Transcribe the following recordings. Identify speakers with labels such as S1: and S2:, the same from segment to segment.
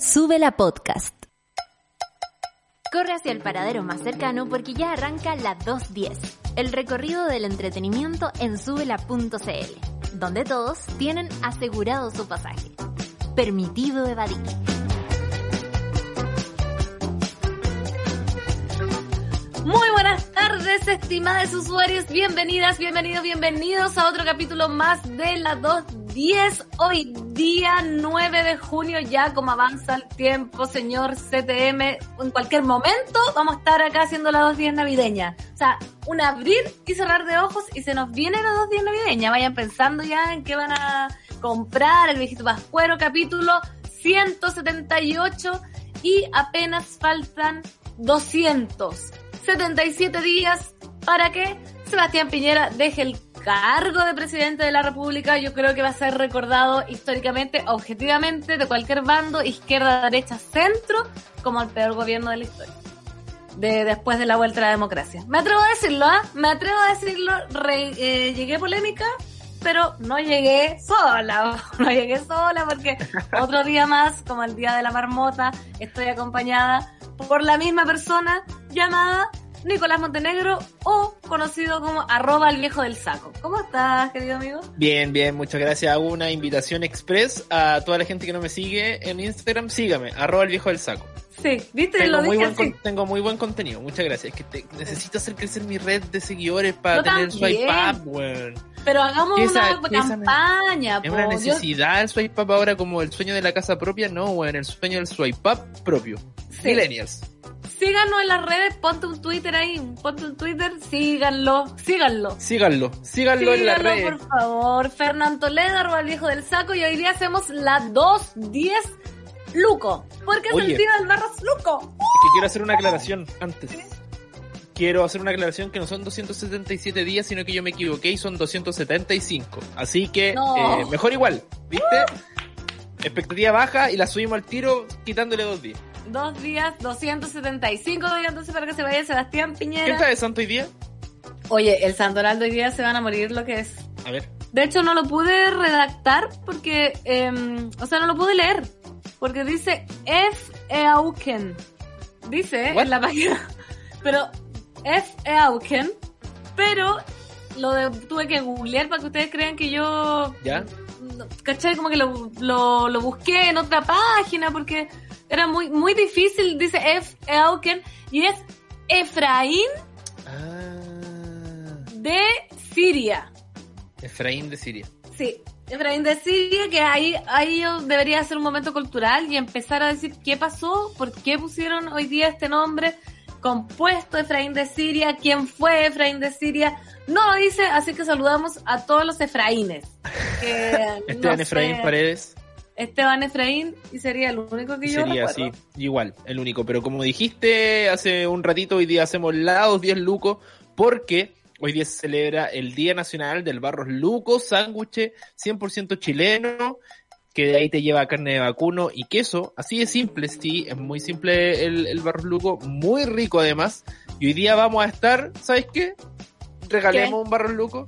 S1: Sube la podcast. Corre hacia el paradero más cercano porque ya arranca la 210, el recorrido del entretenimiento en subela.cl, donde todos tienen asegurado su pasaje. Permitido evadir. Muy buenas tardes, estimadas usuarios. Bienvenidas, bienvenidos, bienvenidos a otro capítulo más de la 210. Hoy día 9 de junio, ya como avanza el tiempo, señor CTM, en cualquier momento vamos a estar acá haciendo la 210 navideña. O sea, un abrir y cerrar de ojos y se nos viene la 210 navideña. Vayan pensando ya en qué van a comprar, el viejito pascuero, capítulo 178 y apenas faltan 200. 77 días para que Sebastián Piñera deje el cargo de presidente de la República. Yo creo que va a ser recordado históricamente, objetivamente, de cualquier bando, izquierda, derecha, centro, como el peor gobierno de la historia. De, después de la vuelta a la democracia. Me atrevo a decirlo, ¿ah? Me atrevo a decirlo. Re, eh, llegué polémica, pero no llegué sola. No llegué sola porque otro día más, como el día de la marmota, estoy acompañada por la misma persona llamada Nicolás Montenegro o conocido como arroba el viejo del saco. ¿Cómo estás, querido amigo?
S2: Bien, bien, muchas gracias. Hago una invitación express a toda la gente que no me sigue en Instagram, sígame, arroba el viejo del saco.
S1: Sí, viste,
S2: tengo
S1: lo
S2: muy
S1: dije
S2: buen
S1: así.
S2: con- Tengo muy buen contenido, muchas gracias. Es que te- necesito hacer crecer mi red de seguidores para
S1: Yo
S2: tener
S1: también.
S2: swipe up, weón.
S1: Pero hagamos
S2: Esa-
S1: una campaña,
S2: Es
S1: po.
S2: una necesidad el swipe up ahora como el sueño de la casa propia, no, weón, el sueño del swipe up propio.
S1: Sí.
S2: Millennials.
S1: Síganos en las redes, ponte un Twitter ahí, ponte un Twitter, síganlo, síganlo.
S2: Síganlo, síganlo en la
S1: Síganlo,
S2: red.
S1: por favor. Fernán Toledo, arroba el viejo del saco, y hoy día hacemos la 210 Luco. Porque es
S2: Oye.
S1: el día del barras Luco.
S2: Es que quiero hacer una aclaración antes. Quiero hacer una aclaración que no son 277 días, sino que yo me equivoqué y son 275. Así que,
S1: No.
S2: eh, mejor igual, ¿viste? Expectativa baja y la subimos al tiro quitándole dos días.
S1: Dos días, 275 días entonces para que se vaya Sebastián
S2: ¿Qué
S1: Piñera.
S2: está de santo hoy día?
S1: Oye, el Santoral de hoy día se van a morir lo que es.
S2: A ver.
S1: De hecho, no lo pude redactar porque, em, o sea, no lo pude leer. Porque dice F. Eauken. Dice
S2: What?
S1: en la página. Pero F. Eauken. Pero lo de- tuve que googlear para que ustedes crean que yo.
S2: ¿Ya?
S1: ¿Cachai? Como que lo, lo, lo busqué en otra página porque era muy, muy difícil. Dice F. Eauken. Y es Efraín
S2: Ah,
S1: de Siria.
S2: Efraín de Siria.
S1: Sí, Efraín de Siria, que ahí, ahí debería ser un momento cultural y empezar a decir qué pasó, por qué pusieron hoy día este nombre compuesto Efraín de Siria, quién fue Efraín de Siria. No lo dice, así que saludamos a todos los Efraínes.
S2: Esteban
S1: no
S2: Efraín Paredes
S1: Esteban Efraín y sería el único que yo
S2: sería así, igual, el único. Pero como dijiste hace un ratito, hoy día hacemos lados 10 Luco, porque hoy día se celebra el Día Nacional del Barros Luco, sándwich 100% chileno, que de ahí te lleva carne de vacuno y queso. Así de simple, sí, es muy simple el, el Barros Luco, muy rico además. Y hoy día vamos a estar, ¿sabes qué? Regalemos un Barros Luco.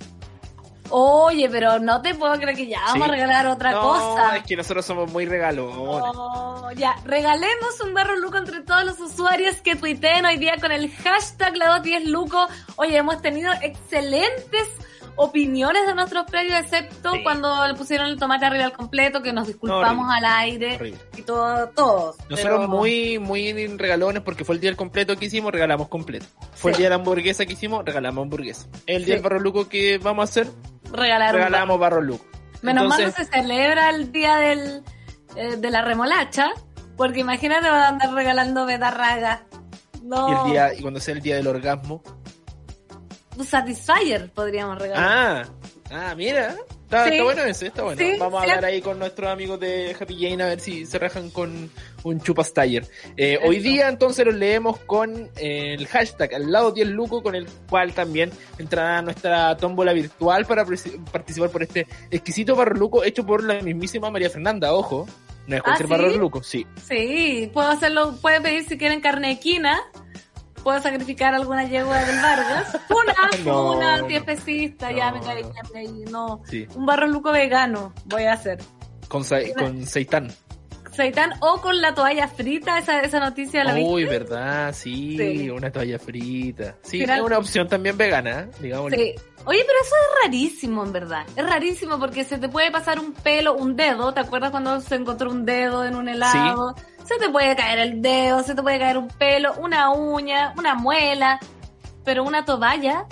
S1: Oye, pero no te puedo creer que ya vamos
S2: Sí.
S1: a regalar otra
S2: no,
S1: cosa.
S2: es que nosotros somos muy regalones.
S1: Oh, ya, regalemos un barro Luco entre todos los usuarios que tuiteen hoy día con el hashtag la 210 Luco. Oye, hemos tenido excelentes opiniones de nuestros predios, excepto
S2: Sí.
S1: cuando le pusieron el tomate arriba al completo, que nos disculpamos al aire
S2: Horrible.
S1: y todo, todos.
S2: Nosotros
S1: Pero-
S2: muy, muy regalones porque fue el día del completo que hicimos, regalamos completo. Fue
S1: Sí.
S2: el día de la hamburguesa que hicimos, regalamos hamburguesa. El día
S1: Sí.
S2: del barro luco que vamos a hacer,
S1: regalar
S2: regalamos barro luco.
S1: Menos mal no se celebra el día del, eh, de la remolacha, porque imagínate van a andar regalando betarraga. No,
S2: y el día, y cuando sea el día del orgasmo.
S1: Satisfyer podríamos regalar.
S2: Ah, ah, mira. Está,
S1: Sí.
S2: está bueno ese, está bueno.
S1: Sí,
S2: Vamos a hablar ahí con nuestros amigos de Happy Jane a ver si se rajan con un chupas taller. Eh, hoy día entonces los leemos con eh, el hashtag al lado 10 Luco, con el cual también entrará a nuestra tómbola virtual para participar por este exquisito barro luco hecho por la mismísima María Fernanda, ojo. No es cualquier
S1: ¿Ah, sí?
S2: barro luco, sí.
S1: Sí, puedo hacerlo, puede pedir si quieren carne de quina, puedo sacrificar alguna yegua del Vargas. Una,
S2: No,
S1: una
S2: no.
S1: antiespecista, ya
S2: No,
S1: me caí, ya me caí, no.
S2: Sí,
S1: Un barro luco vegano voy a hacer.
S2: con, sa- con seitán.
S1: O con la toalla frita, esa, esa noticia la
S2: Uy,
S1: viste.
S2: verdad, sí,
S1: Sí.
S2: una toalla frita. Sí,
S1: Final-
S2: es una opción también vegana, digamos.
S1: Sí. Oye, pero eso es rarísimo, en verdad. Es rarísimo porque se te puede pasar un pelo, un dedo. ¿Te acuerdas cuando se encontró un dedo en un helado? Se te puede caer el dedo, se te puede caer un pelo, una uña, una muela. Pero una toalla.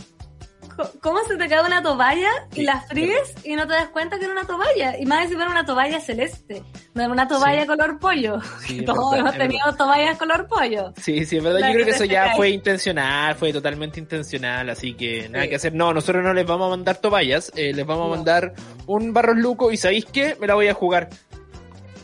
S1: ¿Cómo se te cae una toalla y la fríes y no te das cuenta que era una toalla? Y más encima era una toalla celeste. No era una toalla
S2: Sí.
S1: color pollo.
S2: Sí,
S1: Todos
S2: verdad,
S1: hemos tenido toallas color pollo.
S2: Sí, sí, es verdad.
S1: La
S2: Yo creo
S1: que
S2: eso ya
S1: cae.
S2: fue intencional, fue totalmente intencional, así que nada
S1: Sí.
S2: que hacer. No, nosotros no les vamos a mandar toallas, eh, les vamos
S1: No.
S2: a mandar un barros luco y ¿sabéis qué? Me la voy a jugar.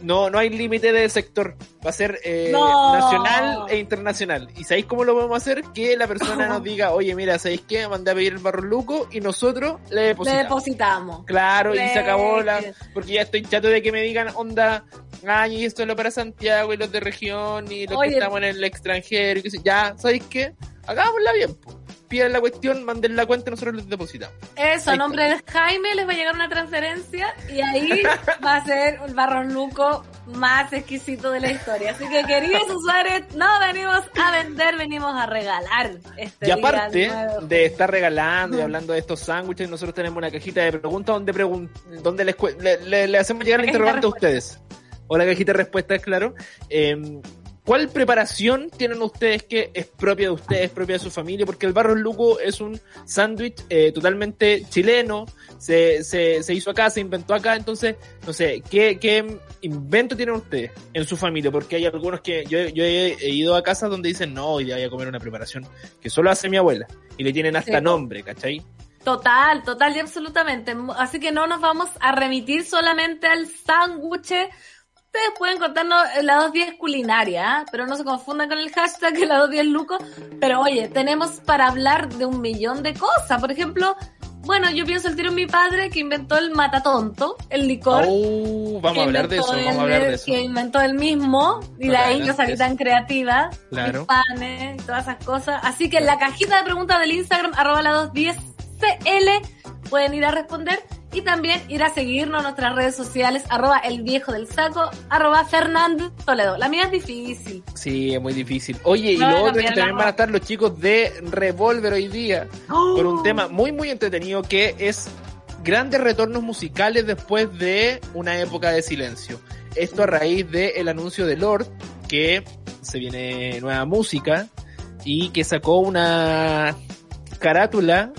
S2: No, no hay límite de sector. Va a ser eh,
S1: No.
S2: nacional e internacional. ¿Y sabéis cómo lo vamos a hacer? Que la persona nos diga, oye, mira, ¿sabéis qué? Mandé a pedir el barros luco y nosotros le
S1: Le
S2: depositamos.
S1: depositamos.
S2: Claro, y se acabó la... Porque ya estoy chato de que me digan, onda, ay, y esto es lo para Santiago y los de región y los
S1: Oye.
S2: que estamos en el extranjero y que Ya, ¿sabéis qué? Hagámosla bien, po. Pidan la cuestión, manden la cuenta y nosotros les depositamos.
S1: Eso, a nombre de Jaime les va a llegar una transferencia y ahí va a ser el barro luco más exquisito de la historia. Así que, queridos usuarios, no venimos a vender, venimos a regalar. Este
S2: Y aparte de estar regalando y hablando de estos sándwiches, nosotros tenemos una cajita de preguntas donde, pregun donde les le, le- le hacemos llegar la interrogante a ustedes. O la cajita de respuestas, claro. Eh, ¿Cuál preparación tienen ustedes que es propia de ustedes, propia de su familia? Porque el Barros Luco es un sándwich eh, totalmente chileno, se, se, se hizo acá, se inventó acá, entonces, no sé, ¿qué, qué invento tienen ustedes en su familia? Porque hay algunos que yo, yo he, he ido a casas donde dicen, no, hoy día voy a comer una preparación que solo hace mi abuela, y le tienen hasta
S1: Sí.
S2: nombre, ¿cachai?
S1: Total, total y absolutamente. Así que no nos vamos a remitir solamente al sándwich. Ustedes pueden contarnos la 210 culinaria, ¿ah? pero no se confundan con el hashtag la 210 Luco. Pero oye, tenemos para hablar de un millón de cosas. Por ejemplo, bueno, yo pienso el tiro en mi padre que inventó el matatonto, el licor.
S2: Oh, vamos
S1: que
S2: a hablar de eso,
S1: inventó
S2: vamos a hablar de eso.
S1: Que inventó él mismo, y de
S2: Bacán,
S1: ahí yo salí tan creativa,
S2: Claro.
S1: mis panes y todas esas cosas. Así que en la cajita de preguntas del Instagram, arroba la 210CL, pueden ir a responder y también ir a seguirnos en nuestras redes sociales, arroba el viejo del saco, arroba Fernand Toledo. La mía es difícil.
S2: Sí, es muy difícil. Oye, y lo otro es que también van a estar los chicos de Revolver hoy día con un tema muy, muy entretenido que es grandes retornos musicales después de una época de silencio. Esto a raíz del anuncio de Lord, que se viene nueva música y que sacó una carátula,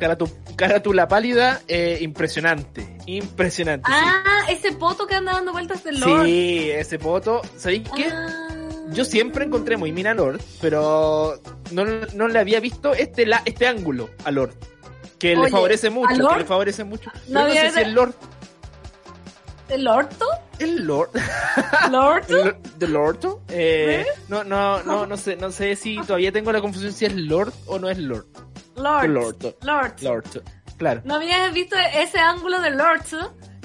S2: caratu- carátula pálida eh, impresionante. Impresionante. sí.
S1: Ah, ese poto que anda dando vueltas del Lord.
S2: Sí, ese poto. ¿Sabéis qué?
S1: Ah.
S2: Yo siempre encontré muy mina a Lord, pero no, no le había visto este, la, este ángulo a Lord. Que le favorece
S1: ¿a
S2: mucho,
S1: Lord?
S2: que le favorece mucho.
S1: No
S2: no, sé si el Lord.
S1: ¿El orto?
S2: ¿El Lord?
S1: ¿Lorto?
S2: ¿El ¿De Lord? Eh, no, no, no, no sé, no sé si todavía tengo la confusión si es Lord o no es Lord.
S1: Lord.
S2: Lord.
S1: Lord.
S2: Lord. Claro.
S1: ¿No habías visto ese ángulo de Lord?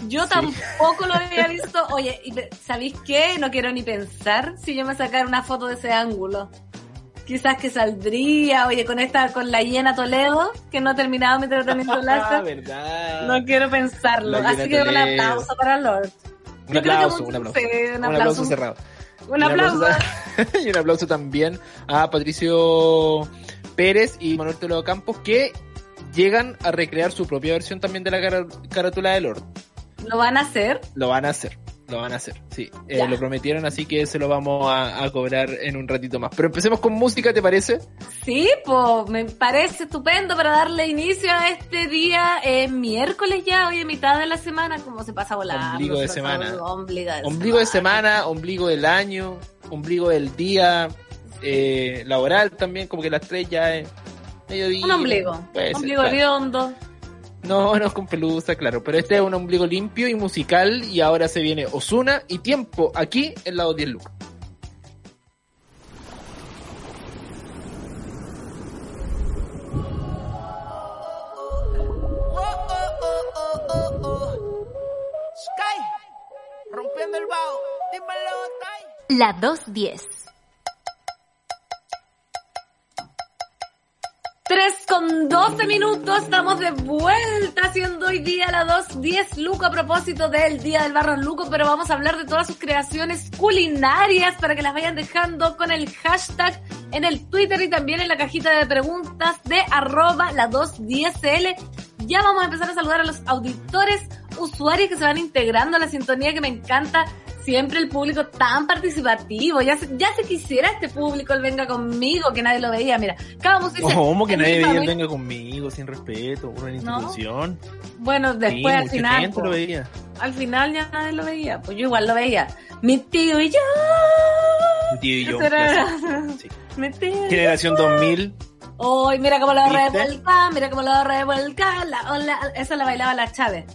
S1: Yo
S2: Sí.
S1: tampoco lo había visto. Oye, ¿y pe- ¿sabéis qué? No quiero ni pensar si yo me sacara una foto de ese ángulo. Quizás que saldría, oye, con esta, con la hiena Toledo, que no ha terminado mi tratamiento
S2: Ah,
S1: láser.
S2: verdad.
S1: No quiero pensarlo. Así que un aplauso para Lord.
S2: Un aplauso, un aplauso.
S1: sí, un
S2: Un
S1: aplauso.
S2: aplauso cerrado.
S1: Un aplauso.
S2: y un aplauso también a Patricio Pérez y Manuel Toledo Campos que llegan a recrear su propia versión también de la carátula de Lord.
S1: ¿Lo van a hacer?
S2: Lo van a hacer, lo van a hacer, sí. Eh, lo prometieron, así que se lo vamos a, a cobrar en un ratito más. Pero empecemos con música, ¿te parece?
S1: Sí, pues me parece estupendo para darle inicio a este día eh, miércoles ya, hoy en mitad de la semana, como se pasa volando.
S2: Ombligo de semana.
S1: volando, Ombligo de
S2: Ombligo de semana, ombligo del año, ombligo del día, eh, laboral también, como que las tres ya es mediodía.
S1: Un ombligo.
S2: Ser,
S1: ombligo
S2: claro.
S1: redondo.
S2: No, no es con pelusa, claro, pero este es un ombligo limpio y musical y ahora se viene Osuna y tiempo aquí en lado 10 Lucas.
S3: La 210.
S1: 3 con 12 minutos, estamos de vuelta haciendo hoy día la 2.10 Luco a propósito del Día del Barro Luco, pero vamos a hablar de todas sus creaciones culinarias para que las vayan dejando con el hashtag en el Twitter y también en la cajita de preguntas de arroba la 210L. Ya vamos a empezar a saludar a los auditores, usuarios que se van integrando a la sintonía que me encanta siempre el público tan participativo. Ya se, ya se quisiera este público, el venga conmigo, que nadie lo veía. Mira, cada música dice,
S2: ¿Cómo que nadie veía el venga conmigo, sin respeto, una institución?
S1: Bueno, después
S2: Sí,
S1: al final.
S2: gente
S1: po,
S2: lo veía.
S1: al final ya nadie lo veía. Pues yo igual lo veía. Mi tío y yo.
S2: Mi tío y yo.
S1: Era-.
S2: Sí.
S1: Mi tío y yo.
S2: Generación 2000.
S1: Hoy, mira cómo lo revuelca, mira cómo lo revuelca. La, hola, esa la bailaba la Chávez.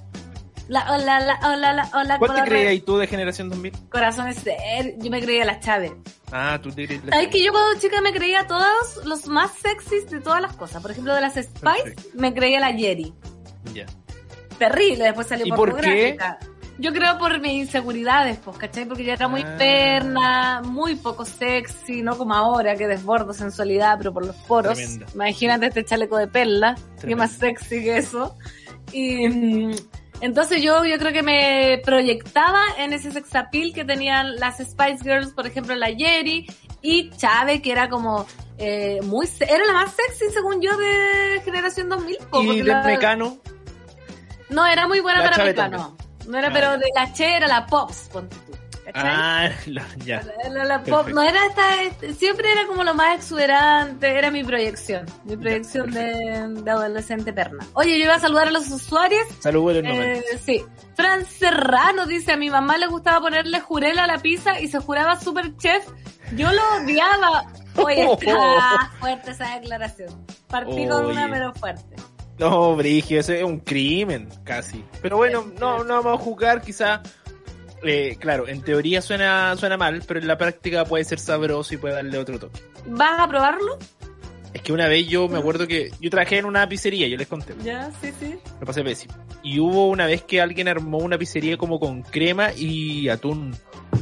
S1: La hola, la hola, la hola.
S2: ¿Cuál te creías tú de Generación 2000?
S1: Corazones ser. Yo me creía la Chávez.
S2: Ah, tú te creías la
S1: ¿Sabes que yo cuando chica me creía todos los más sexys de todas las cosas? Por ejemplo, de las Spice, me creía la Jerry.
S2: Ya.
S1: Terrible, después salió
S2: ¿Y por qué?
S1: Yo creo por mis inseguridades, pues, ¿cachai? Porque yo era muy
S2: Ah.
S1: perna, muy poco sexy, no como ahora que desbordo sensualidad, pero por los poros.
S2: Tremenda.
S1: Imagínate este chaleco de perla, qué
S2: Tremenda.
S1: más sexy que eso. Y mm, entonces yo, yo creo que me proyectaba en ese sex appeal que tenían las Spice Girls, por ejemplo, la Jerry y Chávez, que era como eh, muy, era la más sexy según yo de generación 2000. po,
S2: Y de
S1: la-
S2: Mecano.
S1: no, era muy buena
S2: La
S1: para
S2: Chave
S1: Mecano. No era,
S2: Ah,
S1: pero
S2: ya.
S1: de la Che era la Pops.
S2: Ah, ya.
S1: La- la- la pop,
S2: perfecto.
S1: no era esta, este, siempre era como lo más exuberante, era mi proyección, mi proyección de, de adolescente perna. Oye, yo iba a saludar a los usuarios.
S2: Saludos
S1: Eh,
S2: 90.
S1: sí. Fran Serrano dice, a mi mamá le gustaba ponerle jurela a la pizza y se juraba super chef. Yo lo odiaba. Oye, está fuerte esa declaración. Partí con una pero fuerte.
S2: No, Brigio, ese es un crimen, casi. Pero bueno, no, no vamos a juzgar, quizá. Eh, claro, en teoría suena, suena mal, pero en la práctica puede ser sabroso y puede darle otro toque.
S1: ¿Vas a probarlo?
S2: Es que una vez yo me acuerdo que yo trabajé en una pizzería, yo les conté,
S1: Ya, sí, sí.
S2: lo pasé pésimo. Y hubo una vez que alguien armó una pizzería como con crema y atún.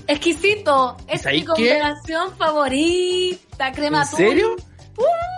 S1: Exquisito. Es
S2: ¿Sabes
S1: mi
S2: qué?
S1: combinación favorita. Crema
S2: ¿En
S1: atún.
S2: serio?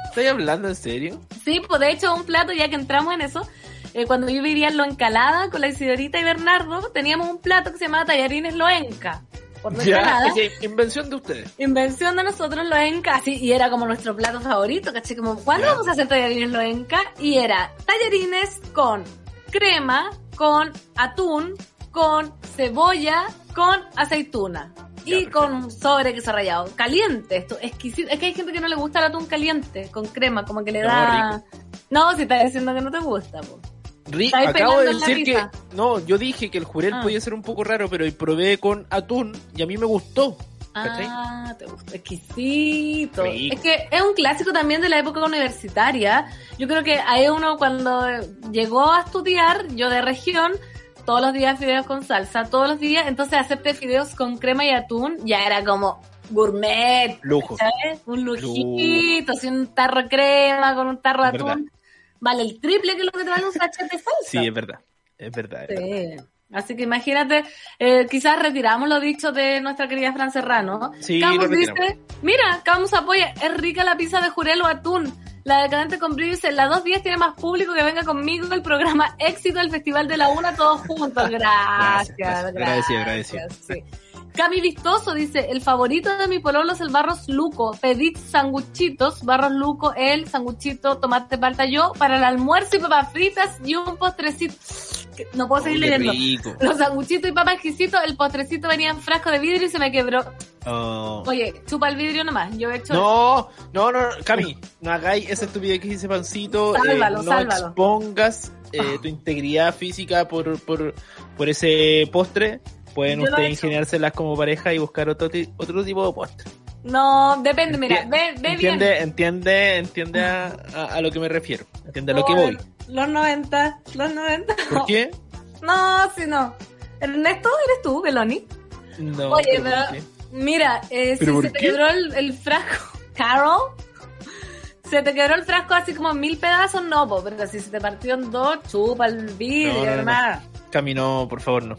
S2: ¿Estoy hablando en serio?
S1: Sí, pues de hecho un plato, ya que entramos en eso, eh, cuando yo vivía en Loencalada con la Isidorita y Bernardo, teníamos un plato que se llamaba tallarines Loenca. Por
S2: Ya,
S1: Loencalada.
S2: es que invención de ustedes.
S1: Invención de nosotros Loenca, así, y era como nuestro plato favorito, ¿caché? Como, ¿cuándo
S2: Ya.
S1: vamos a hacer tallarines Loenca? Y era tallarines con crema, con atún, con cebolla, con aceituna.
S2: Ya,
S1: Y
S2: perfecto.
S1: con sobre queso rallado. Caliente, esto, exquisito. Es que hay gente que no le gusta el atún caliente, con crema, como que le
S2: No,
S1: da... No, si estás diciendo que no te gusta, po.
S2: Ri- acabo de decir que no, yo dije que el jurel
S1: Ah.
S2: podía ser un poco raro, pero probé con atún y a mí me gustó. ¿cachai?
S1: Ah, te gusta. Exquisito.
S2: Rico.
S1: Es que es un clásico también de la época universitaria. Yo creo que ahí uno cuando llegó a estudiar, yo de región, todos los días fideos con salsa, todos los días, entonces acepté fideos con crema y atún, ya era como gourmet,
S2: Lujo.
S1: ¿sabes? Un lujito, así un tarro de crema con un tarro de atún. Vale el triple que lo que te vale un sachet de salsa.
S2: Sí, es verdad. Es verdad. es verdad.
S1: Sí. Así que imagínate, eh, quizás retiramos lo dicho de nuestra querida Fran Serrano.
S2: Sí,
S1: Camus dice, mira, Camus apoya, es rica la pizza de jurel o atún. La decadente con dice, la dos días tiene más público que venga conmigo el programa éxito del Festival de la Una todos juntos. Gracias,
S2: Gracias,
S1: gracias.
S2: agradecido.
S1: sí. Cami Vistoso dice, el favorito de mi pololo es el Barros Luco. Pedid sanguchitos, Barros Luco, él, sanguchito, tomate palta yo, para el almuerzo y papas fritas y un postrecito. No puedo seguir leyendo.
S2: rico.
S1: Los sanguchitos y papas exquisitos, el postrecito venía en frasco de vidrio y se me quebró.
S2: Oh.
S1: Oye, chupa el vidrio nomás. Yo he hecho.
S2: No, no, no, Cami, no hagáis esa estupidez que dice Pancito. eh,
S1: Sálvalo,
S2: no
S1: sálvalo.
S2: expongas eh, tu integridad física por, por, por ese postre. Pueden ustedes ingeniárselas como pareja y buscar otro, otro tipo de postre.
S1: No, depende, mira, ve, ve
S2: entiende,
S1: bien.
S2: entiende, entiende a, a- a lo que me refiero. Entiende a lo que voy.
S1: Los 90, los 90.
S2: ¿Por qué?
S1: No, si no. Ernesto, ¿eres tú, Beloni?
S2: No.
S1: Oye,
S2: pero.
S1: Mira, eh, si
S2: ¿Pero por
S1: se te
S2: qué?
S1: quebró el, el frasco, Carol, se te quebró el frasco así como en mil pedazos, no, po, pero si se te partió en dos, chupa el vidrio,
S2: No, no, no, no.
S1: hermano.
S2: Cami, no, por favor, no.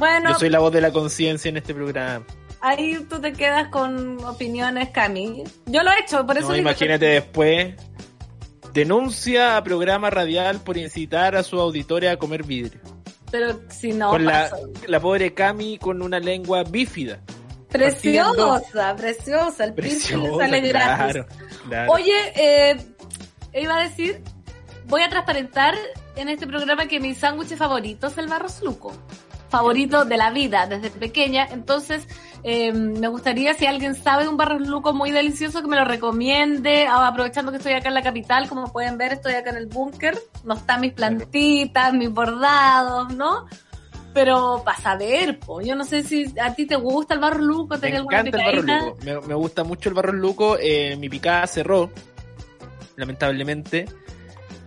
S1: Bueno,
S2: Yo soy la voz de la conciencia en este programa.
S1: ahí tú te quedas con opiniones, Cami. Yo lo he hecho, por eso
S2: No, imagínate después. Denuncia a programa radial por incitar a su auditoria a comer vidrio.
S1: Pero si no
S2: con la, la pobre Cami con una lengua bífida.
S1: Preciosa, preciosa. El le
S2: Preciosa,
S1: sale gratis.
S2: claro, claro.
S1: Oye, eh, iba a decir, voy a transparentar en este programa que mi sándwich favorito es el barros luco. Favorito de la vida, desde pequeña. Entonces, eh, me gustaría, si alguien sabe de un barros luco muy delicioso, que me lo recomiende. Ah, Aprovechando que estoy acá en la capital, como pueden ver, estoy acá en el búnker. No están mis plantitas, mis bordados, ¿no? Pero para saber, po. yo no sé si a ti te gusta el barros luco,
S2: Me
S1: ¿tenés alguna
S2: encanta el barro. Me, me gusta mucho el barro luco. Eh, mi picada cerró, lamentablemente.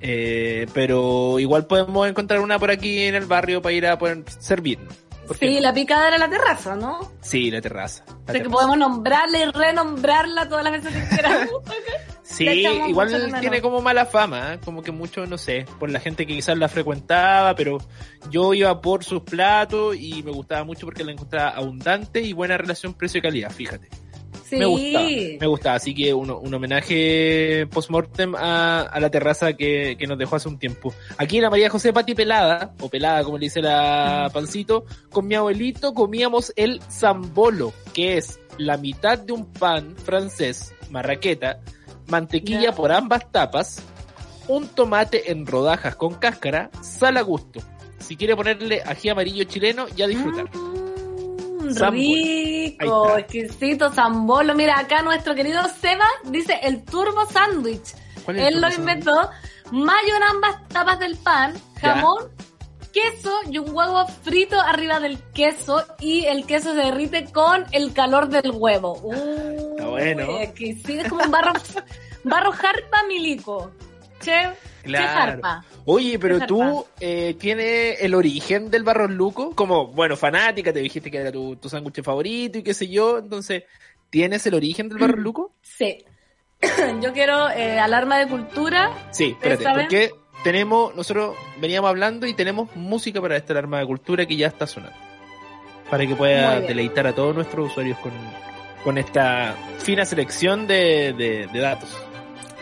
S2: Eh, pero igual podemos encontrar una por aquí en el barrio para ir a poder servirnos. ¿Por qué
S1: Sí,
S2: no?
S1: la picada era la terraza, ¿no?
S2: Sí, la terraza. la
S1: O sea que podemos nombrarla y renombrarla todas las veces que queramos.
S2: Sí, igual tiene como mala fama, ¿eh? como que mucho, no sé, por la gente que quizás la frecuentaba, pero yo iba por sus platos y me gustaba mucho porque la encontraba abundante y buena relación precio-calidad, fíjate.
S1: Sí.
S2: Me gustaba, me gustaba, así que un, un homenaje post-mortem a, a la terraza que, que nos dejó hace un tiempo. Aquí la María José Pati Pelada, o Pelada como le dice la Pancito, con mi abuelito comíamos el zambolo, que es la mitad de un pan francés, marraqueta, mantequilla por ambas tapas, un tomate en rodajas con cáscara, sal a gusto. Si quiere ponerle ají amarillo chileno, ya disfrutar.
S1: Mm. Rico, exquisito zambolo. Mira, acá nuestro querido Seba dice el turbo sándwich.
S2: ¿Cuál es el
S1: Él lo inventó. Mayo en ambas tapas del pan,
S2: Ya.
S1: jamón, queso y un huevo frito arriba del queso y el queso se derrite con el calor del huevo. Uh,
S2: Está bueno.
S1: exquisito. Es como un barro, barro jarpa milico. Che,
S2: Claro. Oye, pero
S1: Qué
S2: tú eh, tienes el origen del Barros Luco, como, bueno, fanática, te dijiste que era tu, tu sándwich favorito y qué sé yo, entonces, ¿tienes el origen del
S1: Mm.
S2: Barros Luco?
S1: Sí. Yo quiero eh, alarma de cultura.
S2: Sí, espérate,
S1: saben?
S2: porque tenemos, nosotros veníamos hablando y tenemos música para esta alarma de cultura que ya está sonando. Para que pueda deleitar a todos nuestros usuarios con, con esta fina selección de, de- de datos.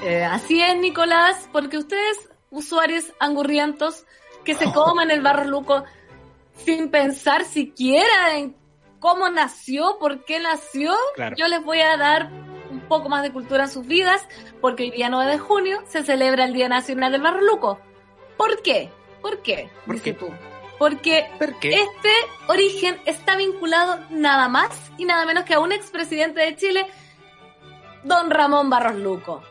S1: Eh, así es, Nicolás, porque ustedes, usuarios angurrientos, que se coman el barro luco sin pensar siquiera en cómo nació, por qué nació,
S2: Claro.
S1: yo les voy a dar un poco más de cultura en sus vidas, porque el día 9 de junio se celebra el Día Nacional del Barro Luco. ¿Por qué? ¿Por qué?
S2: ¿Por
S1: Dice
S2: qué?
S1: tú. Porque
S2: ¿Por qué?
S1: este origen está vinculado nada más y nada menos que a un expresidente de Chile, don Ramón Barros Luco.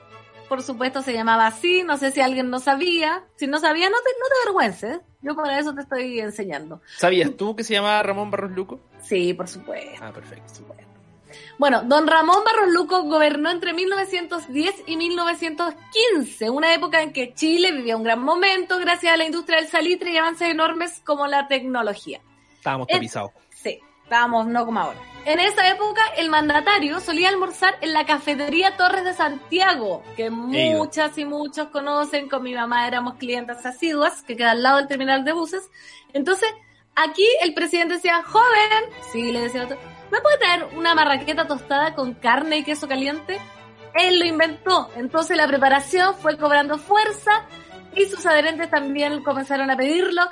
S1: Por supuesto se llamaba así, no sé si alguien no sabía. Si no sabía, no te, no te avergüences. Yo para eso te estoy enseñando.
S2: ¿Sabías tú que se llamaba Ramón Barros Luco?
S1: Sí, por supuesto.
S2: Ah, perfecto.
S1: Bueno, don Ramón Barros Luco gobernó entre 1910 y 1915, una época en que Chile vivía un gran momento gracias a la industria del salitre y avances enormes como la tecnología.
S2: Estábamos
S1: Eh,
S2: tapizados.
S1: Sí, estábamos no como ahora. En esa época, el mandatario solía almorzar en la cafetería Torres de Santiago, que muchas y muchos conocen, con mi mamá éramos clientes asiduas, que queda al lado del terminal de buses. Entonces, aquí el presidente decía, joven, sí, le decía otro, ¿me puede traer una marraqueta tostada con carne y queso caliente? Él lo inventó, entonces la preparación fue cobrando fuerza y sus adherentes también comenzaron a pedirlo.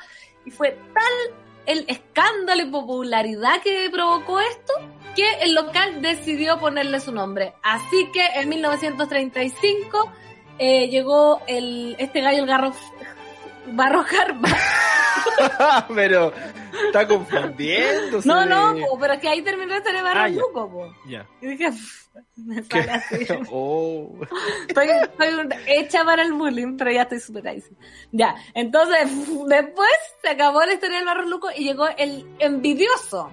S1: Y fue tal el escándalo y popularidad que provocó esto que el local decidió ponerle su nombre. Así que en 1935 eh, llegó el este gallo el garro barro jarpa.
S2: Pero está confundiendo.
S1: No, no, po, pero es que ahí terminó de barro
S2: Ah, ya.
S1: luco, po.
S2: Ya.
S1: Y dije, me
S2: ¿Qué?
S1: sale así.
S2: Oh.
S1: Estoy, estoy hecha para el bullying, pero ya estoy superadísima. Ya, entonces, después se acabó la historia del barro luco y llegó el envidioso.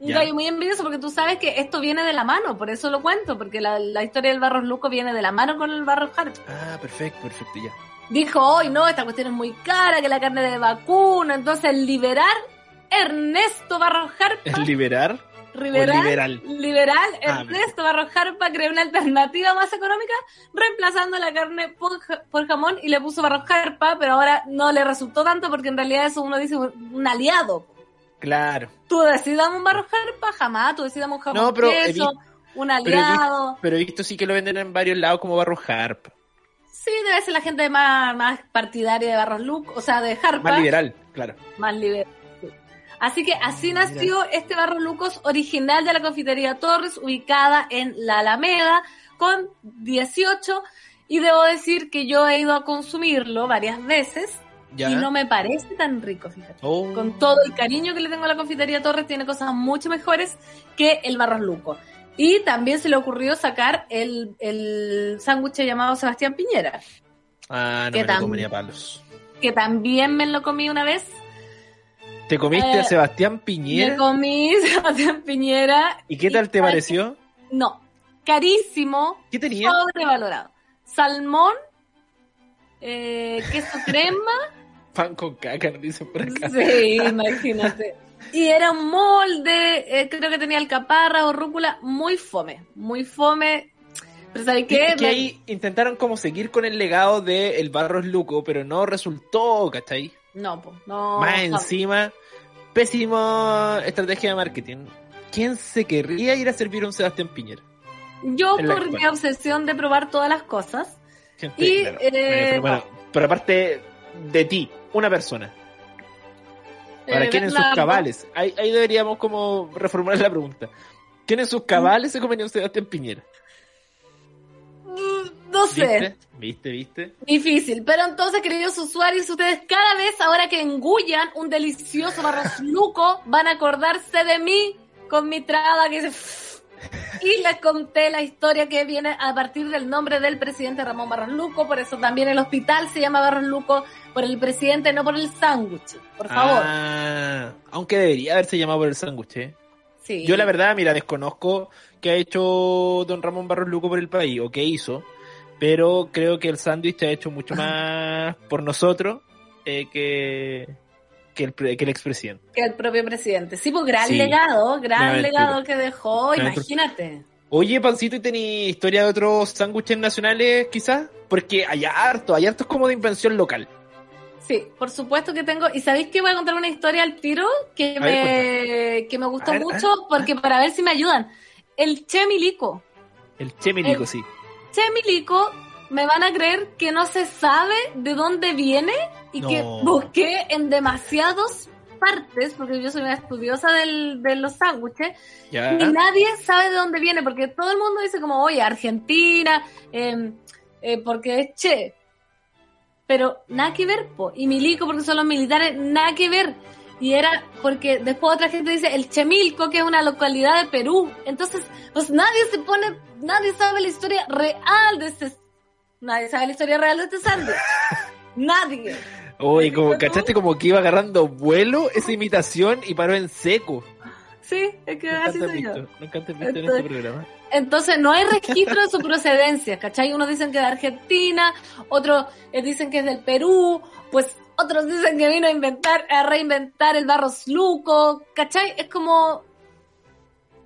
S1: Un gallo muy envidioso, porque tú sabes que esto viene de la mano, por eso lo cuento, porque la, la historia del barro luco viene de la mano con el barro hard.
S2: Ah, perfecto, perfecto, ya.
S1: Dijo, hoy no, esta cuestión es muy cara, que la carne de vacuno, entonces liberar Ernesto Barro Jarpa
S2: ¿Es liberar?
S1: Liberal,
S2: liberal.
S1: liberal,
S2: Ah,
S1: Ernesto Barros Jarpa creó una alternativa más económica reemplazando la carne por, por jamón y le puso Barros Jarpa, pero ahora no le resultó tanto porque en realidad eso uno dice un aliado.
S2: Claro.
S1: Tú decidas un Barros Jarpa, jamás, tú decidas un jamón
S2: No, pero
S1: queso, un aliado.
S2: pero he visto sí que lo venden en varios lados como barro harp.
S1: Sí, debe ser la gente más, más partidaria de Barros Luco, o sea, de Harpa.
S2: Más liberal, claro.
S1: Más liberal. sí. Así que así nació este Barros Lucos original de la confitería Torres, ubicada en la Alameda, con 18. Y debo decir que yo he ido a consumirlo varias veces
S2: Ya.
S1: y no me parece tan rico, fíjate.
S2: Oh.
S1: Con todo el cariño que le tengo a la confitería Torres, tiene cosas mucho mejores que el Barros Luco. Y también se le ocurrió sacar el, el sándwich llamado Sebastián Piñera,
S2: Ah, no
S1: ¿Qué
S2: me lo comería palos.
S1: que también me lo comí una vez.
S2: ¿Te comiste
S1: Eh,
S2: a Sebastián
S1: Me
S2: Piñera?
S1: comí Sebastián Piñera.
S2: ¿Y qué tal te
S1: ¿sabes
S2: pareció?
S1: No, carísimo,
S2: ¿Qué tenía?
S1: sobrevalorado. Salmón, eh, queso crema,
S2: Pan con caca, nos dicen por acá.
S1: sí, imagínate. Y era un molde, eh, creo que tenía alcaparra o rúcula, muy fome, muy fome. Pero ¿sabes qué?
S2: Es que
S1: Me-
S2: ahí intentaron como seguir con el legado de el Barros Luco, pero no resultó, ¿cachai?
S1: No, po, no.
S2: Más
S1: no.
S2: encima, pésima estrategia de marketing. ¿Quién se querría ir a servir a un Sebastián Piñera?
S1: Yo por
S2: actual.
S1: mi obsesión de probar todas las cosas.
S2: Gente,
S1: Y,
S2: claro,
S1: eh,
S2: pero, bueno, pero aparte de ti, una persona. Para
S1: eh,
S2: quién en sus cabales. Ahí, ahí deberíamos como reformular la pregunta. ¿Quién en sus cabales se un Sebastián Piñera?
S1: mm, No sé.
S2: ¿Viste? ¿Viste? ¿Viste?
S1: Difícil, pero entonces, queridos usuarios, ustedes cada vez ahora que engullan un delicioso barros luco, van a acordarse de mí con mi traba que dice... Y les conté la historia que viene a partir del nombre del presidente Ramón Barros Luco, por eso también el hospital se llama Barros Luco, por el presidente, no por el sándwich, por favor.
S2: Ah, aunque debería haberse llamado por el sándwich, ¿eh?
S1: sí.
S2: Yo la verdad, mira, desconozco qué ha hecho don Ramón Barros Luco por el país o qué hizo, pero creo que el sándwich ha hecho mucho más por nosotros eh, que, que, el, que el expresidente.
S1: Que el propio presidente. Sí, pues gran
S2: Sí.
S1: legado, gran legado que dejó,
S2: aventura.
S1: imagínate.
S2: Oye, Pancito, ¿y tení historia de otros sándwiches nacionales quizás? Porque hay harto, hay hartos como de invención local.
S1: Sí, por supuesto que tengo. ¿Y sabéis que voy a contar una historia al tiro que,
S2: A
S1: me,
S2: ver,
S1: que me gustó
S2: ver,
S1: mucho porque para ver si me ayudan? El Che Milico.
S2: El chemilico, sí.
S1: Che Milico, me van a creer que no se sabe de dónde viene y que busqué en demasiadas partes, porque yo soy una estudiosa del, de los sándwiches, y nadie sabe de dónde viene, porque todo el mundo dice como, oye, Argentina, eh, eh, porque es Che. Pero nada que ver, po. Y Milico, porque son los militares, nada que ver. Y era porque después otra gente dice el Chemilco, que es una localidad de Perú. Entonces, pues nadie se pone, nadie sabe la historia real de este, nadie sabe la historia real de este sándwich. nadie.
S2: Oye, como. ¿cachaste como que iba agarrando vuelo esa imitación y paró en seco?
S1: Sí, es que así soy yo.
S2: visto, nunca te has visto en
S1: Entonces-
S2: este programa.
S1: Entonces no hay registro de su procedencia, ¿cachai? Unos dicen que es de Argentina, otros eh, dicen que es del Perú, pues otros dicen que vino a inventar, a reinventar el barros luco, ¿cachai? Es como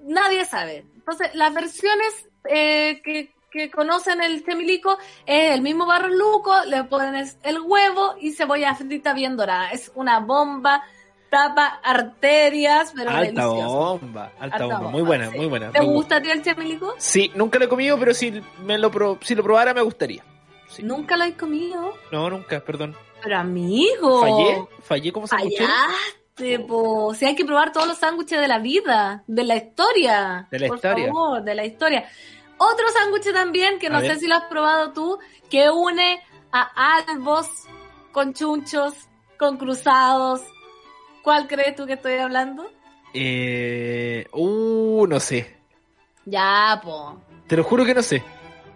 S1: nadie sabe. Entonces las versiones eh, que, que conocen el temilico es el mismo barros luco, le ponen el huevo y cebolla frita bien dorada. Es una bomba, tapa arterias, pero
S2: Alta
S1: delicioso.
S2: bomba, alta,
S1: Alta
S2: bomba.
S1: bomba,
S2: Muy buena,
S1: sí.
S2: muy buena.
S1: ¿Te gusta a ti el temilico?
S2: Sí, nunca lo he comido, pero si me lo pro- si lo probara me gustaría. Sí.
S1: Nunca lo he comido.
S2: No, nunca, perdón.
S1: Pero amigo.
S2: Fallé, fallé como sanguchero.
S1: Fallaste, po. Si hay que probar todos los sándwiches de la vida, de la historia.
S2: De la
S1: por
S2: historia.
S1: favor, de la historia. Otro sándwich también, que
S2: A
S1: no
S2: ver.
S1: sé si lo has probado tú, que une a albos con chunchos, con cruzados. ¿Cuál crees tú que estoy hablando?
S2: Eh, uh, no sé.
S1: Ya, po.
S2: Te lo juro que no sé.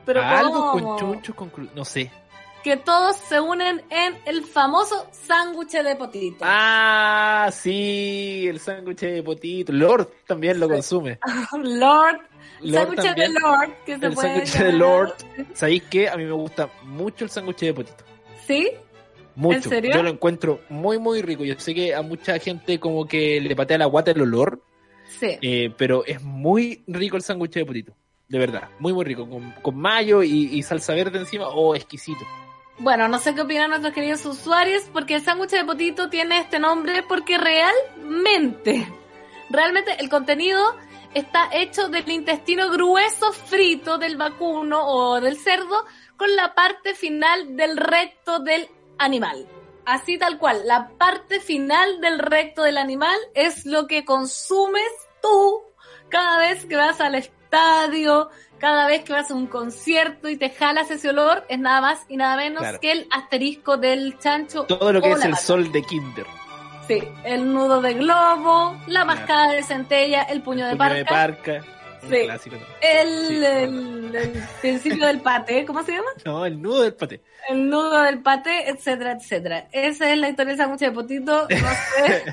S1: Pero ¿cómo?
S2: con chunchos, con cru- no sé.
S1: Que todos se unen en el famoso sándwich de potito.
S2: Ah, sí, el sándwich de potito. Lord también lo consume.
S1: Lord,
S2: Lord
S1: sándwich de. Lord, que se
S2: El
S1: puede
S2: sándwich de. Lord. ¿Sabéis qué? A mí me gusta mucho el sándwich de potito.
S1: ¿Sí?
S2: Mucho.
S1: ¿En serio?
S2: Yo lo encuentro muy, muy rico. Yo sé que a mucha gente como que le patea la guata el olor,
S1: Sí.
S2: eh, pero es muy rico el sándwich de potito. De verdad, muy, muy rico. Con, con mayo y, y salsa verde encima. Oh, exquisito.
S1: Bueno, no sé qué opinan nuestros queridos usuarios, porque el sándwich de potito tiene este nombre porque realmente, realmente el contenido está hecho del intestino grueso frito del vacuno o del cerdo con la parte final del recto del animal. Así tal cual, la parte final del recto del animal es lo que consumes tú cada vez que vas al estadio, cada vez que vas a un concierto y te jalas ese olor, es nada más y nada menos
S2: Claro.
S1: que el asterisco del chancho.
S2: Todo lo que es el sol de Kinder.
S1: Sí, el nudo de globo, la mascada de centella, el puño de
S2: Puño de
S1: parca,
S2: parca. Un
S1: Sí.
S2: clásico.
S1: el,
S2: Sí,
S1: el, el principio del pate, ¿cómo se llama?
S2: No, el nudo del pate.
S1: El nudo del pate, etcétera, etcétera. Esa es la historia del sándwich de potito, no sé.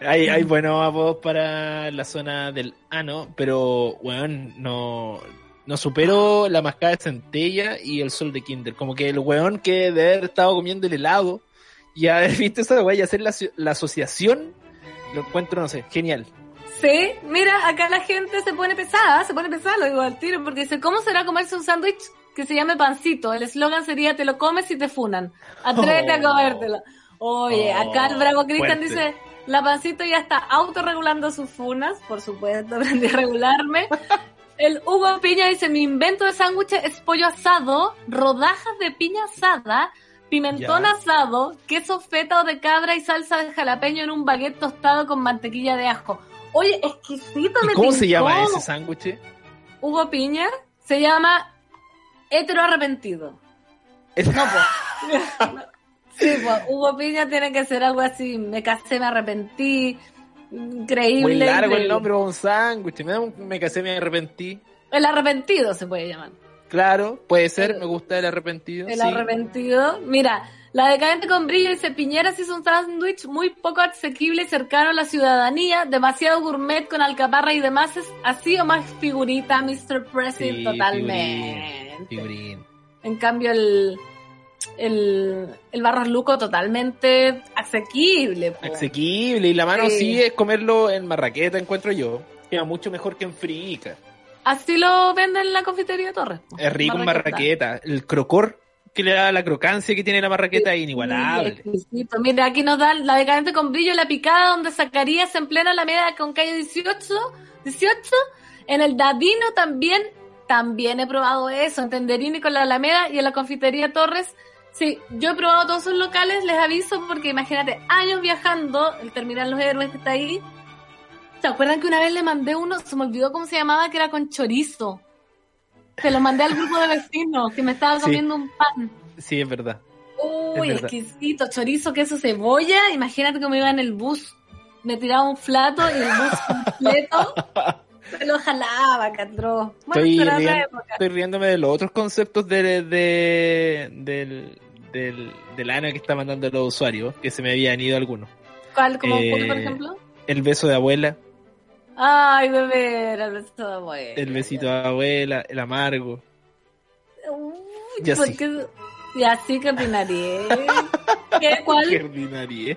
S2: hay, hay buenos apodos para la zona del ano, pero, weón, no, no supero la mascada de centella y el sol de Kinder. Como que el weón que de haber estado comiendo el helado y haber visto esa weá y hacer la, la asociación, lo encuentro, no sé, genial.
S1: Sí, mira, acá la gente se pone pesada, se pone pesada, lo digo al tiro, porque dice, ¿cómo será comerse un sándwich que se llame pancito? El eslogan sería, te lo comes y te funan. Atrévete a
S2: Oh.
S1: comértelo. Oye,
S2: Oh,
S1: acá el bravo Cristian dice, la pancito ya está autorregulando sus funas, por supuesto, aprendí a regularme. El Hugo Piña dice, mi invento de sándwich es pollo asado, rodajas de piña asada, pimentón
S2: Ya.
S1: asado, queso feta o de cabra y salsa de jalapeño en un baguette tostado con mantequilla de ajo. Oye, exquisito
S2: ¿Y
S1: me
S2: cómo se llama ese sándwich?
S1: Hugo Piña se llama hetero arrepentido.
S2: Es-
S1: No, pues. Sí, pues, Hugo Piña tiene que ser algo así, me casé, me arrepentí, increíble.
S2: Muy largo el nombre un sándwich. Me casé, me arrepentí.
S1: El arrepentido se puede llamar.
S2: Claro, puede ser, me gusta el arrepentido.
S1: El
S2: sí.
S1: arrepentido. Mira, la decadente con brillo dice Piñeras hizo un sándwich muy poco asequible y cercano a la ciudadanía, demasiado gourmet con alcaparra y demás, es así o más figurita, Mr. President,
S2: Sí,
S1: totalmente.
S2: Figurín, figurín.
S1: En cambio, el, el, el Barros Luco totalmente asequible. po.
S2: Asequible. Y la mano
S1: Sí.
S2: sí. es comerlo en marraqueta, encuentro yo. Queda mucho mejor que en frica.
S1: Así lo venden en la confitería Torres. po.
S2: Es rico en
S1: Marraqueta.
S2: El crocor que le da la crocancia que tiene la marraqueta es
S1: Sí,
S2: inigualable.
S1: exquisito. Mira, aquí nos dan la decadente con brillo, la picada donde sacarías en plena Alameda con calle 18, 18. En el Dadino también, también he probado eso, en Tenderini con la Alameda y en la confitería Torres. Sí, yo he probado todos esos locales, les aviso porque imagínate, años viajando, el terminal Los Héroes que está ahí. ¿Se acuerdan que una vez le mandé uno, se me olvidó cómo se llamaba, que era con chorizo? Se lo mandé al grupo de vecinos, que me estaba
S2: Sí.
S1: comiendo un pan.
S2: Sí, es verdad.
S1: Uy,
S2: Es verdad.
S1: exquisito, chorizo, queso, cebolla. Imagínate que me iba en el bus. Me tiraba un flato y el bus completo se lo jalaba, Candro. Bueno,
S2: Estoy,
S1: será otra
S2: rien-
S1: época.
S2: estoy riéndome de los otros conceptos de, de- del, del, del ano que está mandando los usuarios, que se me habían ido algunos.
S1: ¿Cuál? ¿Como
S2: eh,
S1: por ejemplo?
S2: El beso de abuela,
S1: Ay, bebé, el beso de abuela.
S2: el besito de abuela, el amargo.
S1: Uy,
S2: Ya
S1: ¿por
S2: sí.
S1: Ya sí que opinaría. ¿Qué?
S2: Qué
S1: ¿Cuál?
S2: ordinario.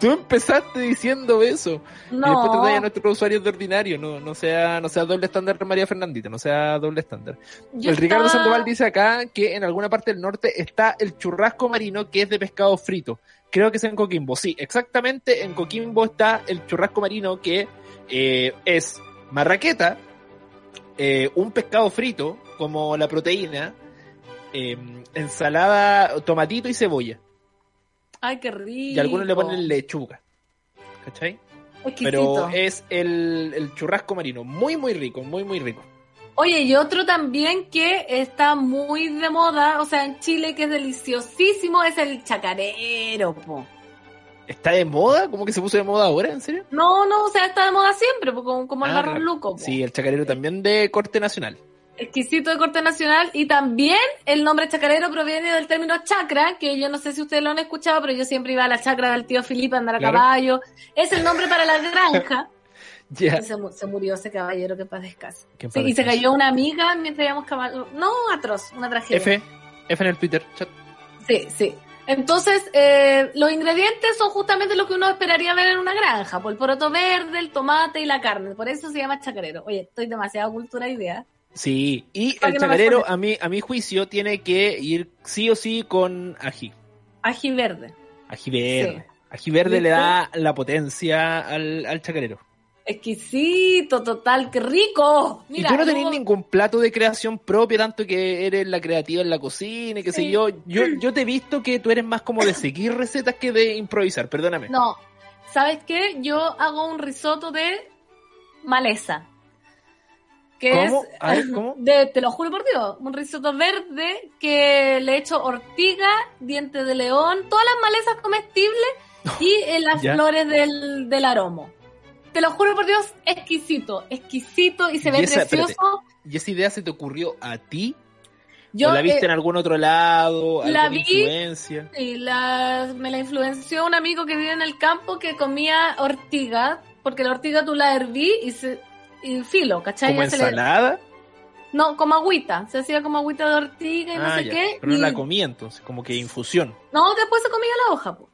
S2: Tú empezaste diciendo eso. Y después te
S1: No.
S2: a nuestros usuarios de ordinario. No, no sea, no sea doble estándar María Fernandita, no sea doble estándar.
S1: Yo
S2: el Ricardo Sandoval dice acá que en alguna parte del norte está el churrasco marino que es de pescado frito. Creo que es en Coquimbo. Sí, exactamente. En Coquimbo está el churrasco marino que eh, es marraqueta, eh, un pescado frito como la proteína, eh, ensalada, tomatito y cebolla.
S1: Ay, qué rico.
S2: Y algunos le ponen lechuga. ¿Cachai?
S1: Exquisito.
S2: Pero es el, el churrasco marino. Muy, muy rico, muy, muy rico.
S1: Oye, y otro también que está muy de moda, o sea, en Chile que es deliciosísimo, es el chacarero, po.
S2: ¿Está de moda? ¿Cómo que se puso de moda ahora? ¿En serio?
S1: No, no, o sea, está de moda siempre, como, como el
S2: Ah,
S1: barro luco.
S2: Sí, el chacarero también de corte nacional.
S1: Exquisito de corte nacional y también el nombre chacarero proviene del término chacra, que yo no sé si ustedes lo han escuchado, pero yo siempre iba a la chacra del tío Felipe a andar a
S2: Claro.
S1: caballo. Es el nombre para la granja.
S2: Ya.
S1: Y se, mu- se murió ese caballero que paz descanse. Sí, y se cayó una amiga mientras íbamos caballo. No, atroz, una tragedia.
S2: F, F en el Twitter. chat.
S1: Sí, sí. Entonces, eh, los ingredientes son justamente lo que uno esperaría ver en una granja, por el poroto verde, el tomate y la carne. Por eso se llama chacarero. Oye, estoy demasiado cultura y idea.
S2: Sí, y el chacarero, a mi, a mi juicio, tiene que ir sí o sí con ají.
S1: Ají verde.
S2: Ají verde.
S1: Sí.
S2: Ají verde le da la potencia al, al chacarero.
S1: Exquisito, total, qué rico.
S2: y
S1: Mira,
S2: tú no tenés
S1: yo-
S2: ningún plato de creación propia, tanto que eres la creativa en la cocina y qué sé
S1: Sí.
S2: yo. yo. Yo te he visto que tú eres más como de seguir recetas que de improvisar, perdóname.
S1: No, ¿sabes qué? Yo hago un risotto de maleza. Que
S2: ¿Cómo?
S1: es,
S2: A ver, ¿cómo?
S1: De, te lo juro por Dios, un risotto verde que le echo ortiga, diente de león, todas las malezas comestibles y eh, las
S2: Ya.
S1: flores del, del aromo. Te lo juro por Dios, exquisito, exquisito y se ve
S2: Y esa- espérate.
S1: precioso.
S2: ¿Y esa idea se te ocurrió a ti?
S1: Yo
S2: ¿O la viste
S1: eh,
S2: en algún otro lado?
S1: la
S2: ¿Alguna
S1: vi-
S2: influencia?
S1: Sí, la- me la influenció un amigo que vive en el campo que comía ortiga, porque la ortiga tú la herví y, se, y filo, ¿cachai?
S2: ¿Como
S1: se le-
S2: ensalada?
S1: no, como agüita, se hacía como agüita de ortiga y no
S2: Ah,
S1: sé
S2: ya.
S1: qué.
S2: Pero no la comí entonces, como que infusión.
S1: No, después se comía la hoja. po.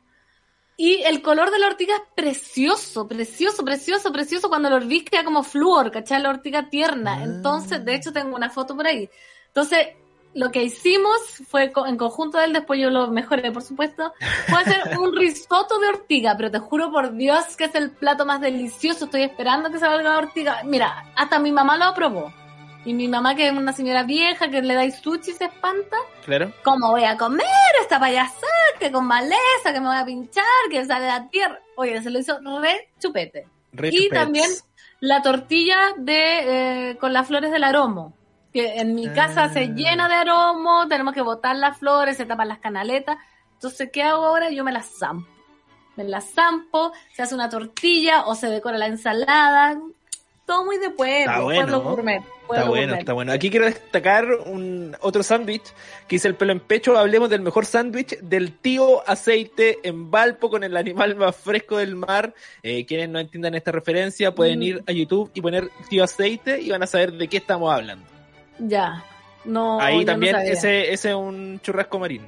S1: Y el color de la ortiga es precioso, precioso, precioso, precioso. Cuando lo hervís queda como flúor, ¿cachai? La ortiga tierna.
S2: Ah.
S1: Entonces, de hecho, tengo una foto por ahí. Entonces, lo que hicimos fue en conjunto del, después yo lo mejoré, por supuesto, fue hacer un risotto de ortiga, pero te juro por Dios que es el plato más delicioso. Estoy esperando que salga la ortiga. Mira, hasta mi mamá lo aprobó. Y mi mamá, que es una señora vieja que le dais sushi, se espanta.
S2: Claro.
S1: ¿Cómo voy a comer esta payasada? Que con maleza, que me voy a pinchar, que sale de la tierra. Oye, se lo hizo re chupete.
S2: Re
S1: Y
S2: chupets.
S1: también la tortilla de eh, con las flores del aromo. Que en mi casa
S2: Ah.
S1: se llena de aromo, tenemos que botar las flores, se tapan las canaletas. Entonces, ¿qué hago ahora? Yo me las zampo. Me las zampo, se hace una tortilla o se decora la ensalada. Todo muy de pueblo,
S2: Está
S1: pueblo
S2: bueno.
S1: gourmet.
S2: Está
S1: pueblo
S2: bueno,
S1: gourmet.
S2: está bueno. Aquí quiero destacar un otro sándwich que hice el pelo en pecho. Hablemos del mejor sándwich del tío aceite en Valpo con el animal más fresco del mar. Eh, quienes no entiendan esta referencia pueden
S1: Mm.
S2: ir a YouTube y poner tío aceite y van a saber de qué estamos hablando.
S1: Ya. No,
S2: Ahí
S1: no
S2: también ese ese es un churrasco marino.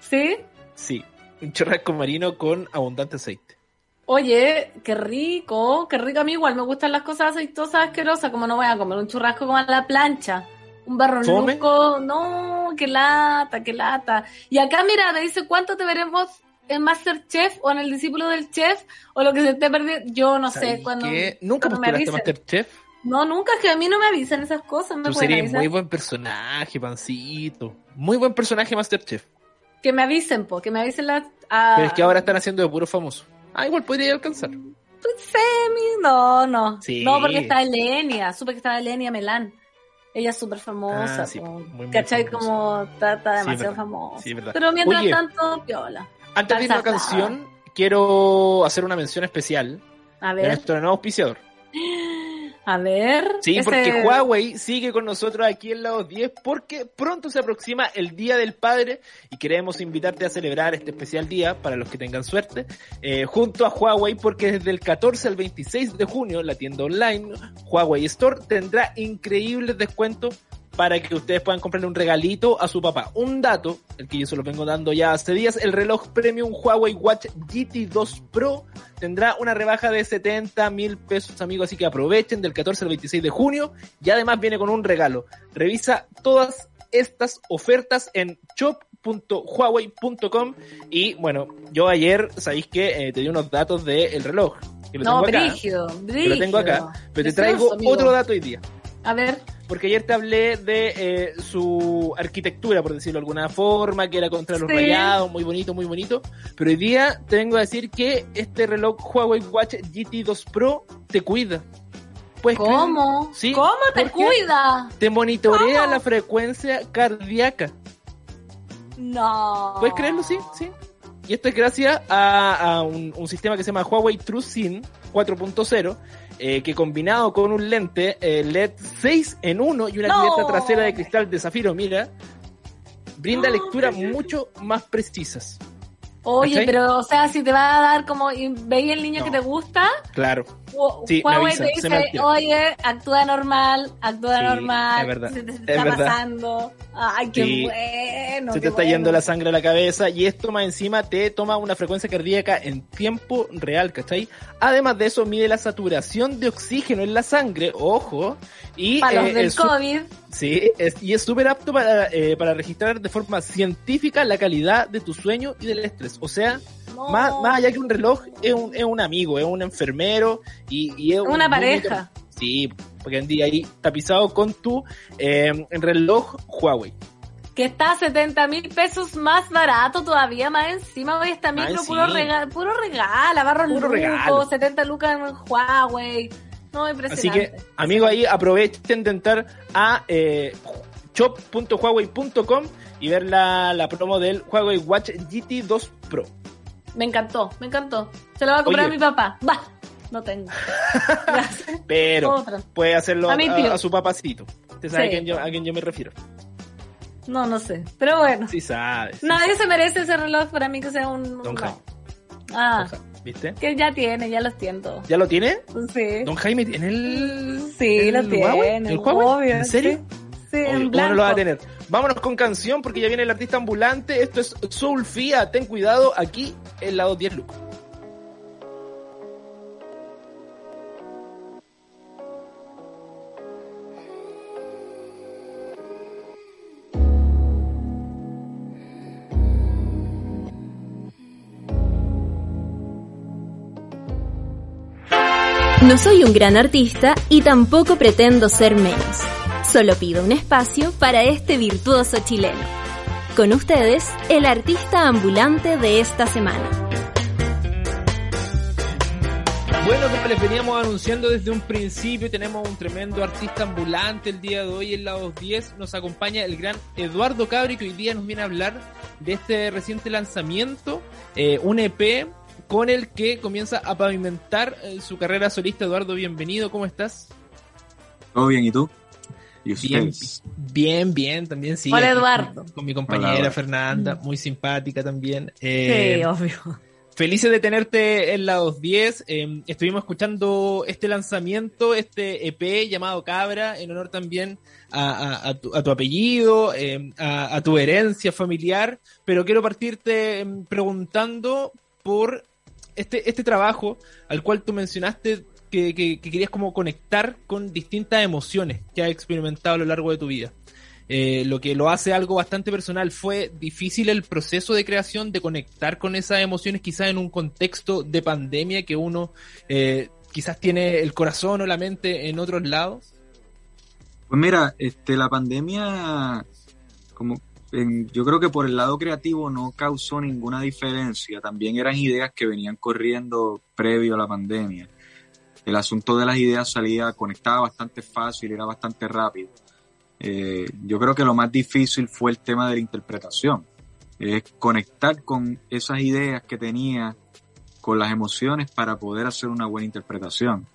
S1: ¿Sí?
S2: Sí, un churrasco marino con abundante aceite.
S1: Oye, qué rico, qué rico. A mí igual me gustan las cosas aceitosas asquerosas, como no voy a comer un churrasco como a la plancha. Un barronuco, no, qué lata, qué lata. Y acá, mira, me dice cuánto te veremos en Masterchef o en el discípulo del chef o lo que se esté perdiendo. Yo no sé
S2: ¿Sabes
S1: cuándo.
S2: qué? ¿Nunca
S1: cuando me
S2: postulaste
S1: avisen.
S2: Masterchef?
S1: No, nunca, es que a mí no me avisan esas cosas. Me
S2: Tú serías
S1: avisar.
S2: muy buen personaje, pancito. Muy buen personaje Masterchef.
S1: Que me avisen, po, que me avisen las. ah,
S2: Pero es que ahora están haciendo de puro famoso. Ah, igual podría alcanzar.
S1: pues, Semi, no, no.
S2: Sí.
S1: No, porque está Elenia. Supe que estaba Elenia Melán. Ella es súper famosa.
S2: Ah, sí,
S1: po.
S2: muy, muy
S1: ¿Cachai?
S2: famosa.
S1: Como está, está
S2: Sí,
S1: demasiado famosa.
S2: Sí, verdad.
S1: Pero mientras
S2: Oye.
S1: tanto, piola.
S2: Antes de ir a la canción, quiero hacer una mención especial
S1: A
S2: de nuestro nuevo auspiciador.
S1: a ver.
S2: Sí,
S1: ese-
S2: porque Huawei sigue con nosotros aquí en Lados 10 porque pronto se aproxima el Día del Padre y queremos invitarte a celebrar este especial día para los que tengan suerte eh, junto a Huawei porque desde el 14 al 26 de junio la tienda online Huawei Store tendrá increíbles descuentos para que ustedes puedan comprarle un regalito a su papá. Un dato, el que yo se lo vengo dando ya hace días, el reloj premium Huawei Watch GT2 Pro tendrá una rebaja de 70 mil pesos, amigos, así que aprovechen del 14 al 26 de junio y además viene con un regalo. Revisa todas estas ofertas en shop.huawei.com y bueno, yo ayer, sabéis que te di unos datos del reloj. Que lo
S1: No,
S2: tengo acá,
S1: brígido,
S2: que
S1: brígido.
S2: lo tengo acá, pero te traigo
S1: amigo.
S2: otro dato hoy día.
S1: A ver,
S2: Porque ayer te hablé de eh, su arquitectura, por decirlo de alguna forma, que era contra los
S1: Sí.
S2: rayados, muy bonito, muy bonito. Pero hoy día te vengo a decir que este reloj Huawei Watch GT2 Pro te cuida.
S1: ¿cómo?
S2: Sí,
S1: ¿Cómo te cuida?
S2: Te monitorea
S1: ¿Cómo?
S2: la frecuencia cardíaca.
S1: No.
S2: ¿Puedes creerlo? Sí, sí. Y esto es gracias a, a un, un sistema que se llama Huawei TrueSyn 4.0, eh, que combinado con un lente eh, LED 6 en 1 y una
S1: No.
S2: cubierta trasera de cristal de zafiro, mira, brinda
S1: No,
S2: lecturas mucho más precisas.
S1: Oye,
S2: ¿Cachai?
S1: pero, o sea, si te va a dar como, veis el niño
S2: No.
S1: que te gusta,
S2: Claro. Sí,
S1: Huawei
S2: avisan,
S1: te dice, oye, actúa normal, actúa
S2: Sí,
S1: normal,
S2: es verdad,
S1: se te
S2: es
S1: está
S2: verdad.
S1: pasando. Ay, qué
S2: Sí.
S1: bueno.
S2: se te está
S1: bueno.
S2: yendo la sangre a la cabeza y esto más encima te toma una frecuencia cardíaca en tiempo real, ¿cachai? Además de eso mide la saturación de oxígeno en la sangre, ojo, y
S1: Para los
S2: eh,
S1: del
S2: el
S1: COVID.
S2: Sí, es- y es súper apto para, eh, para registrar de forma científica la calidad de tu sueño y del estrés. O sea,
S1: No.
S2: Más, más allá que un reloj, es un, es un amigo, es un enfermero y, y es un-
S1: Una
S2: muy
S1: pareja.
S2: Sí, porque en día ahí tapizado con tu eh, reloj Huawei.
S1: Que está a 70 mil pesos más barato todavía, más encima. Hoy esta
S2: Más
S1: micro puro,
S2: encima.
S1: regalo, puro regala, barro
S2: Puro regalo.
S1: 70 lucas en Huawei. No,
S2: Así que, amigos, ahí aprovechen de entrar a eh, shop.huawei.com y ver la, la promo del Huawei Watch GT 2 Pro.
S1: Me encantó, me encantó. Se lo va a comprar
S2: Oye.
S1: a mi papá. Va, no tengo.
S2: Pero
S1: Otra.
S2: puede hacerlo
S1: A
S2: su papacito. Usted sabe
S1: Sí.
S2: a, quién yo, a quién yo me refiero.
S1: No, no sé. Pero bueno.
S2: Sí sabe. sí
S1: Nadie se merece ese reloj para mí que sea un...
S2: Don
S1: no. Ah,
S2: ¿Viste?
S1: que ya tiene, ya los tiendo.
S2: ¿Ya lo tiene?
S1: Sí.
S2: Don Jaime tiene el.
S1: Sí, lo tiene.
S2: ¿El Huawei?
S1: obvio,
S2: ¿En serio?
S1: Sí, sí,
S2: Obvio,
S1: en
S2: ¿Cómo no lo va a
S1: blanco.
S2: tener? Vámonos con canción porque ya viene el artista ambulante. Esto es Soulfia. Ten cuidado aquí en la 210 Luco.
S3: No soy un gran artista y tampoco pretendo ser menos. Solo pido un espacio para este virtuoso chileno. Con ustedes, el artista ambulante de esta semana.
S2: Bueno, como les veníamos anunciando desde un principio, tenemos un tremendo artista ambulante el día de hoy en la 210. Nos acompaña el gran Eduardo Cabri, que hoy día nos viene a hablar de este reciente lanzamiento, eh, un EP con el que comienza a pavimentar eh, su carrera solista. Eduardo, bienvenido, ¿cómo estás?
S4: ¿Todo bien? ¿Y tú? ¿Y
S2: Bien,
S4: ustedes?
S2: bien, bien, también sí.
S1: Hola, Eduardo.
S2: Con, con mi compañera
S4: Hola.
S2: Fernanda, muy simpática también. Eh,
S1: Sí, obvio.
S2: Felices de tenerte en la 210. Eh, estuvimos escuchando este lanzamiento, este EP llamado Cabra, en honor también a, a- a tu, a tu apellido, eh, a, a tu herencia familiar. Pero quiero partirte em, preguntando por este, este trabajo al cual tú mencionaste que, que- que querías como conectar con distintas emociones que has experimentado a lo largo de tu vida. Eh, lo que lo hace algo bastante personal. ¿Fue difícil el proceso de creación, de conectar con esas emociones, quizás en un contexto de pandemia que uno eh, quizás tiene el corazón o la mente en otros lados?
S4: Pues mira, este, la pandemia, como yo creo que por el lado creativo no causó ninguna diferencia. También eran ideas que venían corriendo previo a la pandemia. El asunto de las ideas salía, conectaba bastante fácil, era bastante rápido. Eh, yo creo que lo más difícil fue el tema de la interpretación. Es conectar con esas ideas que tenía, con las emociones para poder hacer una buena interpretación.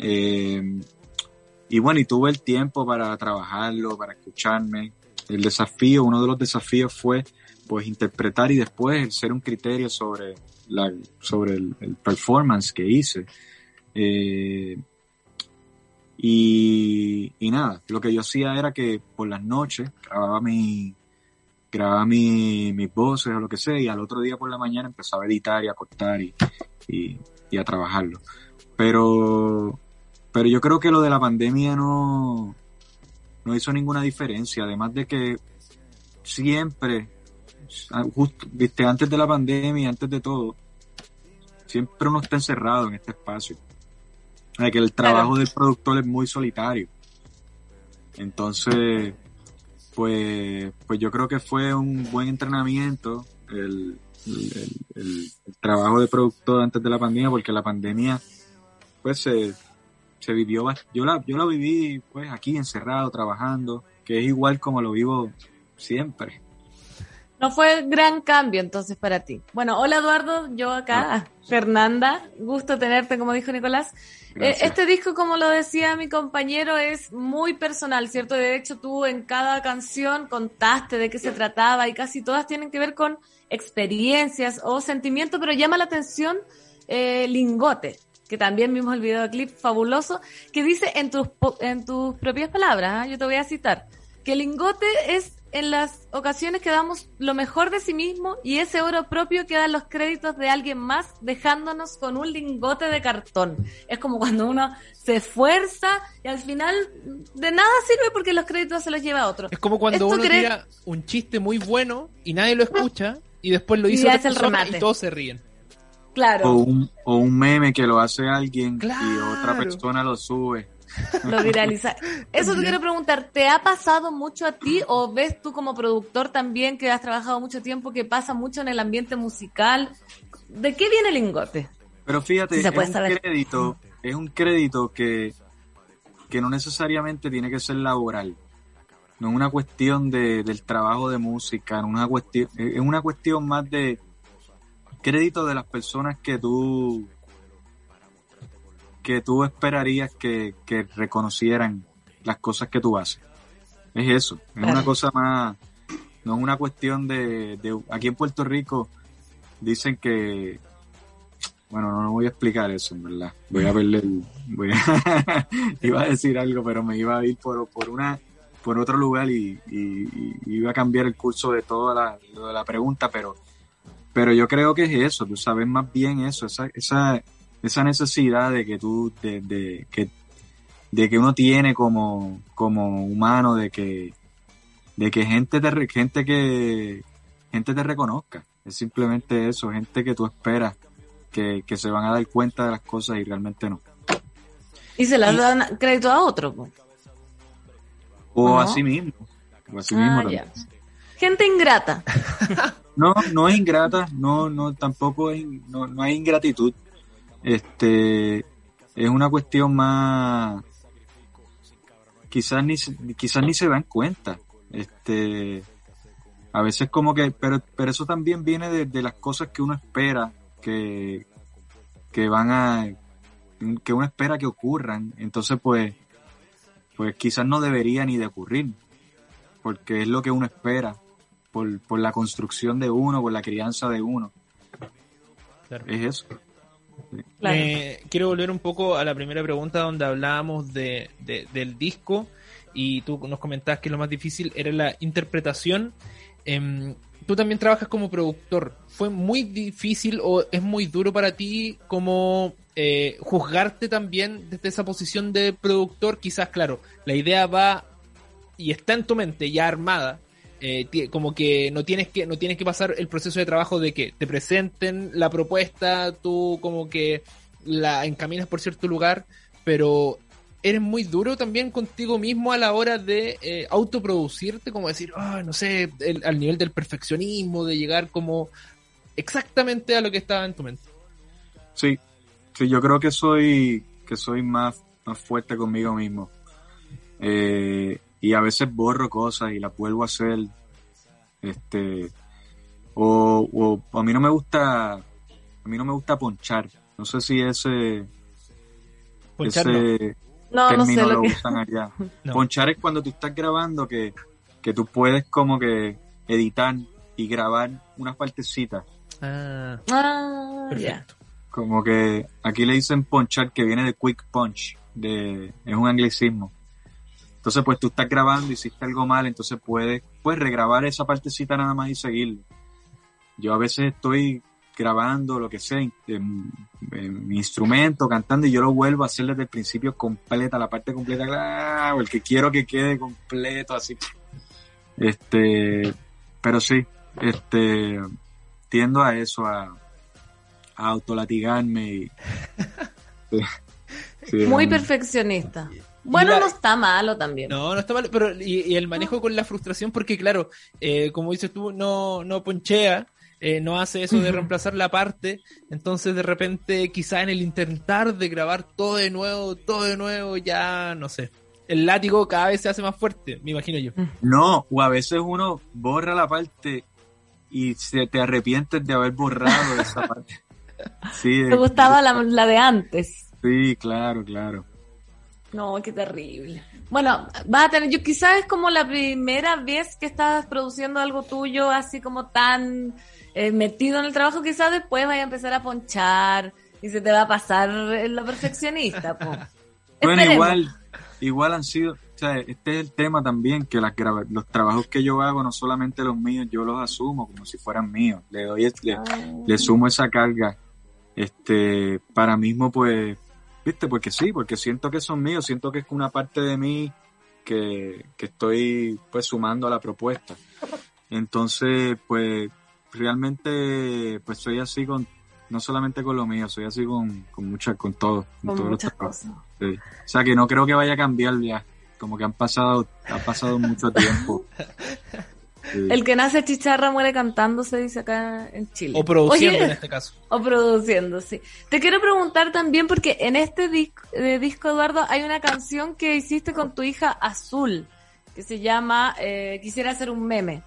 S4: Eh, y bueno, y tuve el tiempo para trabajarlo, para escucharme. El desafío, uno de los desafíos fue pues interpretar y después ser un criterio sobre la, sobre el, el performance que hice. Eh, y, y nada, lo que yo hacía era que por las noches grababa mi, grababa mi, mis voces o lo que sea y al otro día por la mañana empezaba a editar y a cortar y, y, y a trabajarlo. Pero, pero yo creo que lo de la pandemia no, no hizo ninguna diferencia, además de que siempre, ah, justo, viste, antes de la pandemia, antes de todo, siempre uno está encerrado en este espacio. Sea, que el trabajo
S1: Claro.
S4: del productor es muy solitario. Entonces, pues, pues yo creo que fue un buen entrenamiento el, el, el- el- el trabajo de productor antes de la pandemia, porque la pandemia, pues se, se vivió, yo la, yo la viví pues aquí encerrado, trabajando, que es igual como lo vivo siempre.
S1: No fue gran cambio entonces para ti. Bueno, hola Eduardo, yo acá, Fernanda, gusto tenerte como dijo Nicolás. Eh, este disco, como lo decía mi compañero, es muy personal, ¿cierto? De hecho, tú en cada canción contaste de qué se trataba y casi todas tienen que ver con experiencias o sentimientos, pero llama la atención eh, Lingote, que también vimos el videoclip fabuloso, que dice en tus, en tus propias palabras, ¿ah? yo te voy a citar, que Lingote es en las ocasiones que damos lo mejor de sí mismo y ese oro propio queda en los créditos de alguien más dejándonos con un lingote de cartón. Es como cuando uno se esfuerza y al final de nada sirve porque los créditos se los lleva otro.
S2: Es como cuando
S1: ¿Esto
S2: uno
S1: crees-
S2: tira un chiste muy bueno y nadie lo escucha y después lo
S1: Y
S2: dice otra
S1: el remate.
S2: y todos se ríen.
S1: Claro.
S4: O un, o un meme que lo hace alguien y otra persona lo sube.
S1: Lo viraliza. Eso te quiero preguntar, ¿te ha pasado mucho a ti o ves tú como productor también que has trabajado mucho tiempo que pasa mucho en el ambiente musical? ¿De qué viene el lingote?
S4: Pero fíjate,
S1: Si se
S4: es un crédito, es un crédito que, que no necesariamente tiene que ser laboral. No es una cuestión de, del trabajo de música, no es una cuestión, es una cuestión más de crédito de las personas que tú que tú esperarías que, que reconocieran las cosas que tú haces. Es eso, es una cosa más, no es una cuestión de, de aquí en Puerto Rico dicen que bueno, no, no voy a explicar eso, en verdad. Voy a perder. Voy a, iba a decir algo, pero me iba a ir por, por una por otro lugar y, y- y iba a cambiar el curso de toda la, lo de la pregunta, pero pero yo creo que es eso, tú sabes más bien eso, esa, esa, esa necesidad de que tú, de, de, que, de que uno tiene como, como humano, de que, de que gente te, re- gente que, gente te reconozca. Es simplemente eso, gente que tú esperas que, que se van a dar cuenta de las cosas y realmente no.
S1: Y se las dan crédito a otro. po.
S4: O
S1: No.
S4: así mismo. O así
S1: Ah,
S4: mismo también.
S1: Gente ingrata.
S4: No, no es ingrata, no, no, tampoco es, no, no hay ingratitud. Este, es una cuestión más, quizás ni, quizás ni se dan cuenta. Este, a veces como que, pero, pero eso también viene de, de las cosas que uno espera que, que van a, que uno espera que ocurran. Entonces pues, pues quizás no debería ni de ocurrir, porque es lo que uno espera por, por la construcción de uno, por la crianza de uno.
S2: Claro.
S4: Es eso.
S1: Claro.
S2: Eh, quiero volver un poco a la primera pregunta donde hablábamos de, de- del disco y tú nos comentabas que lo más difícil era la interpretación. Em, tú también trabajas como productor. ¿Fue muy difícil o es muy duro para ti como eh, juzgarte también desde esa posición de productor? Quizás, claro, la idea va y está en tu mente ya armada. Eh, como que no tienes que no tienes que pasar el proceso de trabajo de que te presenten la propuesta, tú como que la encaminas por cierto lugar, pero eres muy duro también contigo mismo a la hora de eh, autoproducirte, como decir, ah, no sé, al nivel del perfeccionismo, de llegar como exactamente a lo que estaba en tu mente.
S4: Sí, sí, yo creo que soy, que soy más, más fuerte conmigo mismo. Eh, y a veces borro cosas y las vuelvo a hacer. Este, o, o a mí no me gusta, a mí no me gusta ponchar. No sé si ese,
S2: Ponchar, no.
S4: ese
S1: No, no sé
S4: término
S1: lo
S4: lo
S1: que.
S4: usan allá.
S2: No.
S4: Ponchar es cuando tú estás grabando que, que tú puedes como que editar y grabar unas partecitas.
S2: Ah,
S1: Ah, ya.
S2: perfecto.
S4: Como que aquí le dicen ponchar, que viene de quick punch, de, es un anglicismo. Entonces, pues tú estás grabando, hiciste algo mal, entonces puedes, puedes regrabar esa partecita nada más y seguir. Yo a veces estoy grabando lo que sea, en, en- en mi instrumento, cantando, y yo lo vuelvo a hacer desde el principio completa, la parte completa, ¡ah! porque quiero que quede completo, así. Este, pero sí, este, tiendo a eso, a, a autolatigarme y... sí, sí,
S1: Muy perfeccionista. Bueno,
S2: la-
S1: no está malo también.
S2: No, no está mal, pero y, y el manejo con la frustración, porque claro, eh, como dices tú, no, no ponchea, eh, no hace eso de reemplazar la parte, entonces de repente quizá en el intentar de grabar todo de nuevo, todo de nuevo, ya no sé. El látigo cada vez se hace más fuerte, me imagino yo.
S4: No, o a veces uno borra la parte y se te arrepientes de haber borrado esa parte. Sí, eh,
S1: gustaba la, la de antes.
S4: sí, claro, claro.
S1: No, qué terrible. Bueno, vas a tener, yo quizás es como la primera vez que estás produciendo algo tuyo así como tan eh, metido en el trabajo, quizás después vaya a empezar a ponchar y se te va a pasar lo perfeccionista. po.
S4: Bueno, igual, igual han sido, o sea, este es el tema también, que las los trabajos que yo hago, no solamente los míos, yo los asumo como si fueran míos. Le doy, le, le sumo esa carga. Este, para mismo, pues, viste, porque sí, porque siento que son míos, siento que es una parte de mí que, que estoy, pues, sumando a la propuesta. Entonces, pues, realmente, pues, soy así con, no solamente con lo mío, soy así con, con muchas, con todo, con,
S1: Con
S4: todos los
S1: muchas
S4: trabajos.
S1: cosas.
S4: Sí. O sea que no creo que vaya a cambiar ya, como que han pasado, ha pasado mucho tiempo. Sí.
S1: El que nace chicharra muere cantando, se dice acá en Chile.
S2: O produciendo
S1: Oye,
S2: en este caso.
S1: O produciendo, sí. Te quiero preguntar también, porque en este disco, eh, disco, Eduardo, hay una canción que hiciste con tu hija Azul, que se llama eh, Quisiera hacer un meme.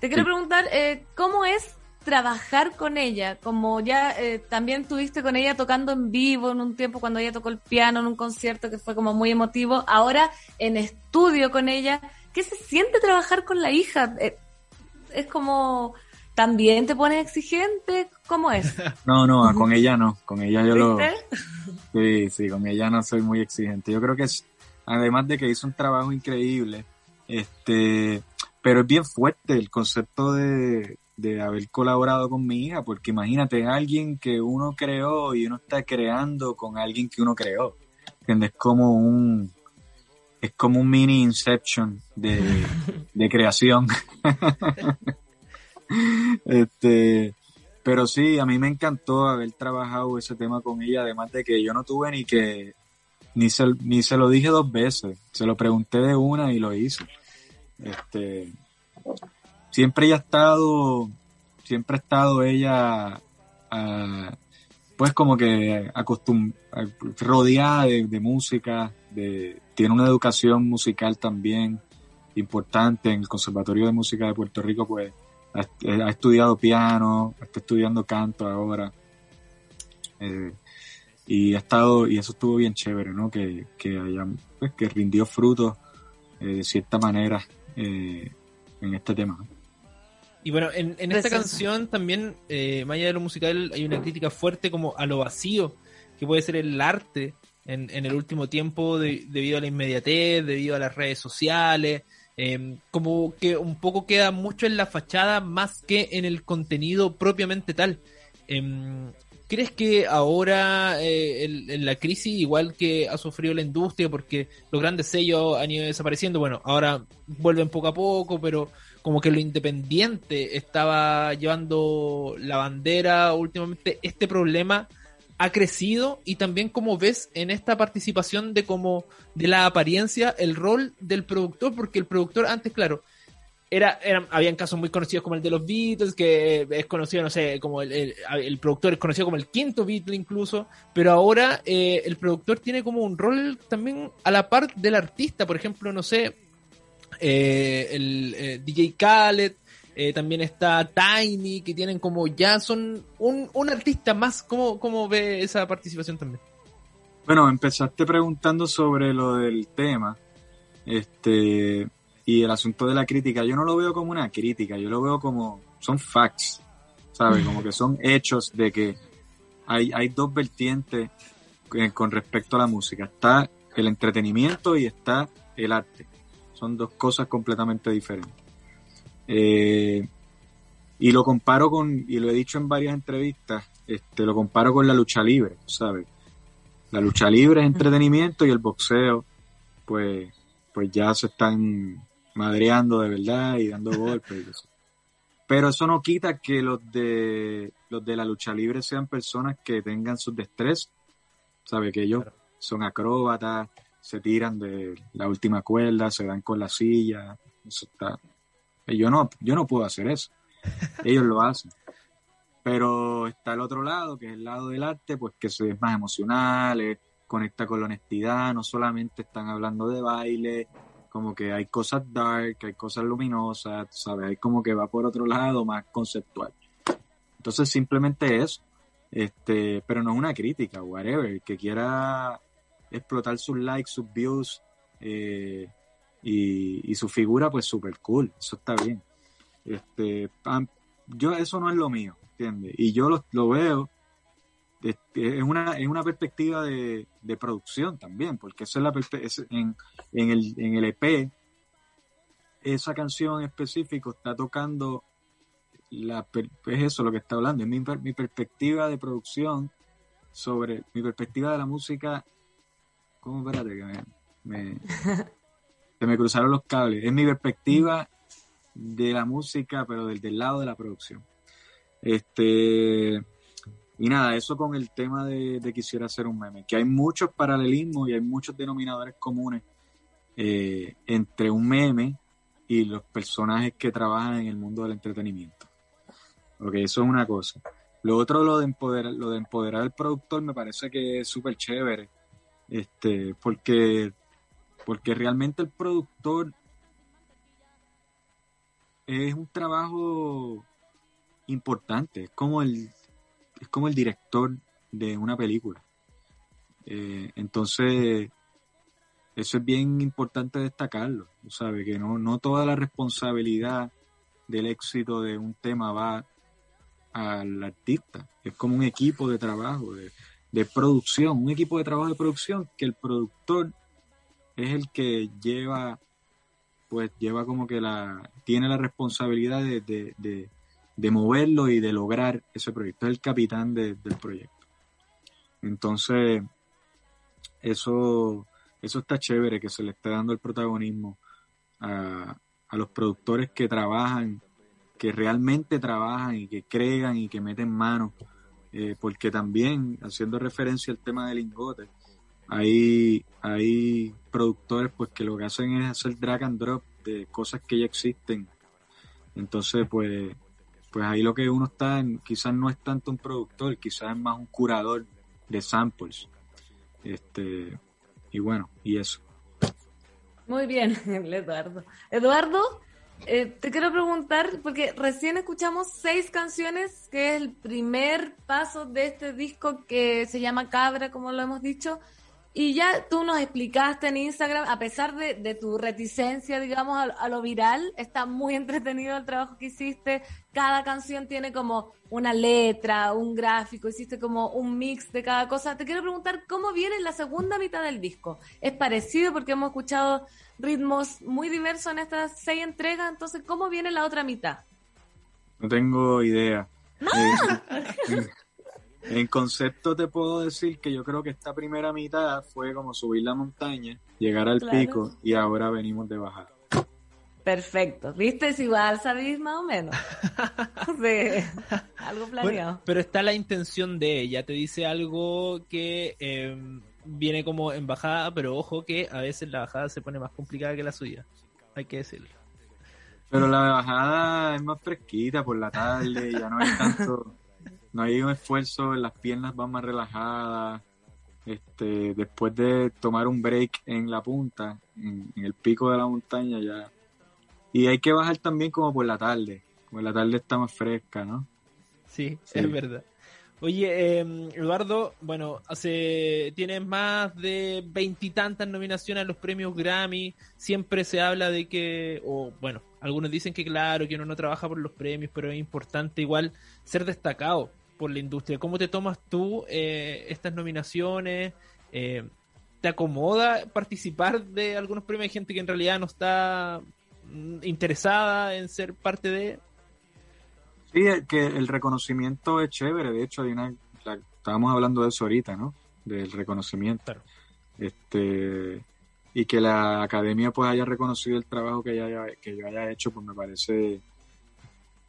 S1: Te quiero
S4: Sí.
S1: preguntar, eh, ¿cómo es trabajar con ella? Como ya eh, también tuviste con ella tocando en vivo en un tiempo cuando ella tocó el piano en un concierto que fue como muy emotivo, ahora en estudio con ella, ¿qué se siente trabajar con la hija? Eh, es como... ¿También te pones exigente? ¿Cómo es?
S4: No, no, con ella no, con ella yo lo. Sí, sí, con ella no soy muy exigente. Yo creo que además de que hizo un trabajo increíble, este, pero es bien fuerte el concepto de, de haber colaborado con mi hija, porque imagínate, es alguien que uno creó y uno está creando con alguien que uno creó. ¿Entiendes? Es como un, es como un mini Inception de, de creación. este, pero sí, a mí me encantó haber trabajado ese tema con ella, además de que yo no tuve ni que, ni se, ni se lo dije dos veces, se lo pregunté de una y lo hice. Este, siempre ella ha estado, siempre ha estado ella, ah, pues como que acostum rodeada de, de música, de, tiene una educación musical también importante en el Conservatorio de Música de Puerto Rico, pues ha, ha estudiado piano, está estudiando canto ahora. Eh, y ha estado, y eso estuvo bien chévere, ¿no? Que, que haya, pues, que rindió frutos eh, de cierta manera eh, en este tema.
S2: Y bueno, en, en esta canción también, eh, más allá de lo musical, hay una crítica fuerte como a lo vacío que puede ser el arte en, el último tiempo de- debido a la inmediatez, debido a las redes sociales, eh, como que un poco queda mucho en la fachada más que en el contenido propiamente tal. Em, ¿Crees que ahora eh, en la crisis, igual que ha sufrido la industria, porque los grandes sellos han ido desapareciendo, bueno, ahora vuelven poco a poco, pero como que lo independiente estaba llevando la bandera últimamente, este problema ha crecido y también como ves en esta participación de como de la apariencia el rol del productor porque el productor antes claro era, eran, habían casos muy conocidos como el de los Beatles, que es conocido, no sé, como el, el, productor es conocido como el quinto Beatle incluso, pero ahora eh, el productor tiene como un rol también a la par del artista, por ejemplo, no sé, eh, el eh, DJ Khaled, eh, también está Tiny, que tienen como ya son un, un artista más, ¿cómo, ¿cómo ve esa participación también?
S4: Bueno, empezaste preguntando sobre lo del tema, este, y el asunto de la crítica. Yo no lo veo como una crítica, yo lo veo como, son facts, ¿sabes? Como que son hechos de que hay, hay dos vertientes eh, con respecto a la música. Está el entretenimiento y está el arte. Son dos cosas completamente diferentes. Eh, y lo comparo con, y lo he dicho en varias entrevistas, este, lo comparo con la lucha libre, ¿sabes? La lucha libre es entretenimiento y el boxeo, pues, pues ya se están madreando de verdad y dando golpes. y eso. Pero eso no quita que los de los de la lucha libre sean personas que tengan sus destrezas, ¿sabe? Que ellos son acróbatas, se tiran de la última cuerda, se dan con la silla, eso está. Yo no, yo no puedo hacer eso. Ellos lo hacen. Pero está el otro lado, que es el lado del arte, pues que es más emocional, es- conecta con la honestidad, no solamente están hablando de baile, como que hay cosas dark, hay cosas luminosas, ¿sabes? Hay como que va por otro lado, más conceptual. Entonces simplemente eso. Este, pero no es una crítica, whatever. Que quiera explotar sus likes, sus views eh, y, y su figura, pues súper cool. Eso está bien. Este, yo eso no es lo mío, ¿entiendes? Y yo lo, lo veo este, es una, es una perspectiva de, de producción también, porque esa es la es en, en, el, en el EP, esa canción en específico está tocando la, es eso lo que está hablando, es mi, mi perspectiva de producción sobre mi perspectiva de la música. ¿Cómo? Espérate, que me- se me cruzaron los cables. Es mi perspectiva de la música, pero desde el lado de la producción. Este, Y nada, eso con el tema de, de quisiera hacer un meme, que hay muchos paralelismos y hay muchos denominadores comunes eh, entre un meme y los personajes que trabajan en el mundo del entretenimiento. Ok, eso es una cosa. Lo otro, lo de empoderar, lo de empoderar al productor, me parece que es súper chévere. Este, porque, porque realmente el productor es un trabajo importante, es como el, es como el director de una película. Eh, entonces, eso es bien importante destacarlo, ¿sabes? Que no, no toda la responsabilidad del éxito de un tema va al artista. Es como un equipo de trabajo, de, de producción, un equipo de trabajo de producción que el productor es el que lleva, pues lleva como que la, tiene la responsabilidad de, de, de, moverlo y de lograr ese proyecto, es el capitán del proyecto. Entonces, eso, eso está chévere que se le esté dando el protagonismo a, a los productores que trabajan, que realmente trabajan y que crean y que meten mano. Eh, porque también, haciendo referencia al tema del lingote, hay, hay productores pues que lo que hacen es hacer drag and drop de cosas que ya existen. Entonces, pues, pues ahí lo que uno está, quizás no es tanto un productor, quizás es más un curador de samples. Este, y bueno, y eso.
S1: Muy bien, Eduardo. Eduardo, eh, te quiero preguntar, porque recién escuchamos seis canciones, que es el primer paso de este disco que se llama Cabra, como lo hemos dicho. Y ya tú nos explicaste en Instagram, a pesar de, de tu reticencia, digamos, a, a, lo viral, está muy entretenido el trabajo que hiciste. Cada canción tiene como una letra, un gráfico, hiciste como un mix de cada cosa. Te quiero preguntar cómo viene la segunda mitad del disco. ¿Es parecido? Porque hemos escuchado ritmos muy diversos en estas seis entregas, entonces, ¿cómo viene la otra mitad?
S4: No tengo idea. Eh, en concepto te puedo decir que yo creo que esta primera mitad fue como subir la montaña, llegar al claro. pico y ahora venimos de bajar.
S1: Perfecto. ¿Viste? Es igual, sabéis más o menos. sí. Algo planeado.
S2: Bueno, pero está la intención de ella. Te dice algo que eh, viene como en bajada, pero ojo que a veces la bajada se pone más complicada que la subida. Hay que decirlo.
S4: Pero la bajada es más fresquita por la tarde, ya no hay tanto, no hay un esfuerzo, las piernas van más relajadas. Este, después de tomar un break en la punta, en, en el pico de la montaña ya. Y hay que bajar también como por la tarde, como la tarde está más fresca, ¿no?
S2: Sí, sí. es verdad. Oye, eh, Eduardo, bueno, hace tienes más de veintitantas nominaciones a los premios Grammy. Siempre se habla de que, o bueno, algunos dicen que claro, que uno no trabaja por los premios, pero es importante igual ser destacado por la industria. ¿Cómo te tomas tú eh, estas nominaciones? Eh, ¿Te acomoda participar de algunos premios? Hay gente que en realidad no está mm, interesada en ser parte de
S4: Sí, que el reconocimiento es chévere. De hecho, hay una, la, estábamos hablando de eso ahorita, ¿no? Del reconocimiento.
S2: Claro.
S4: Este, y que la academia pues haya reconocido el trabajo que, haya, que yo haya hecho, pues me parece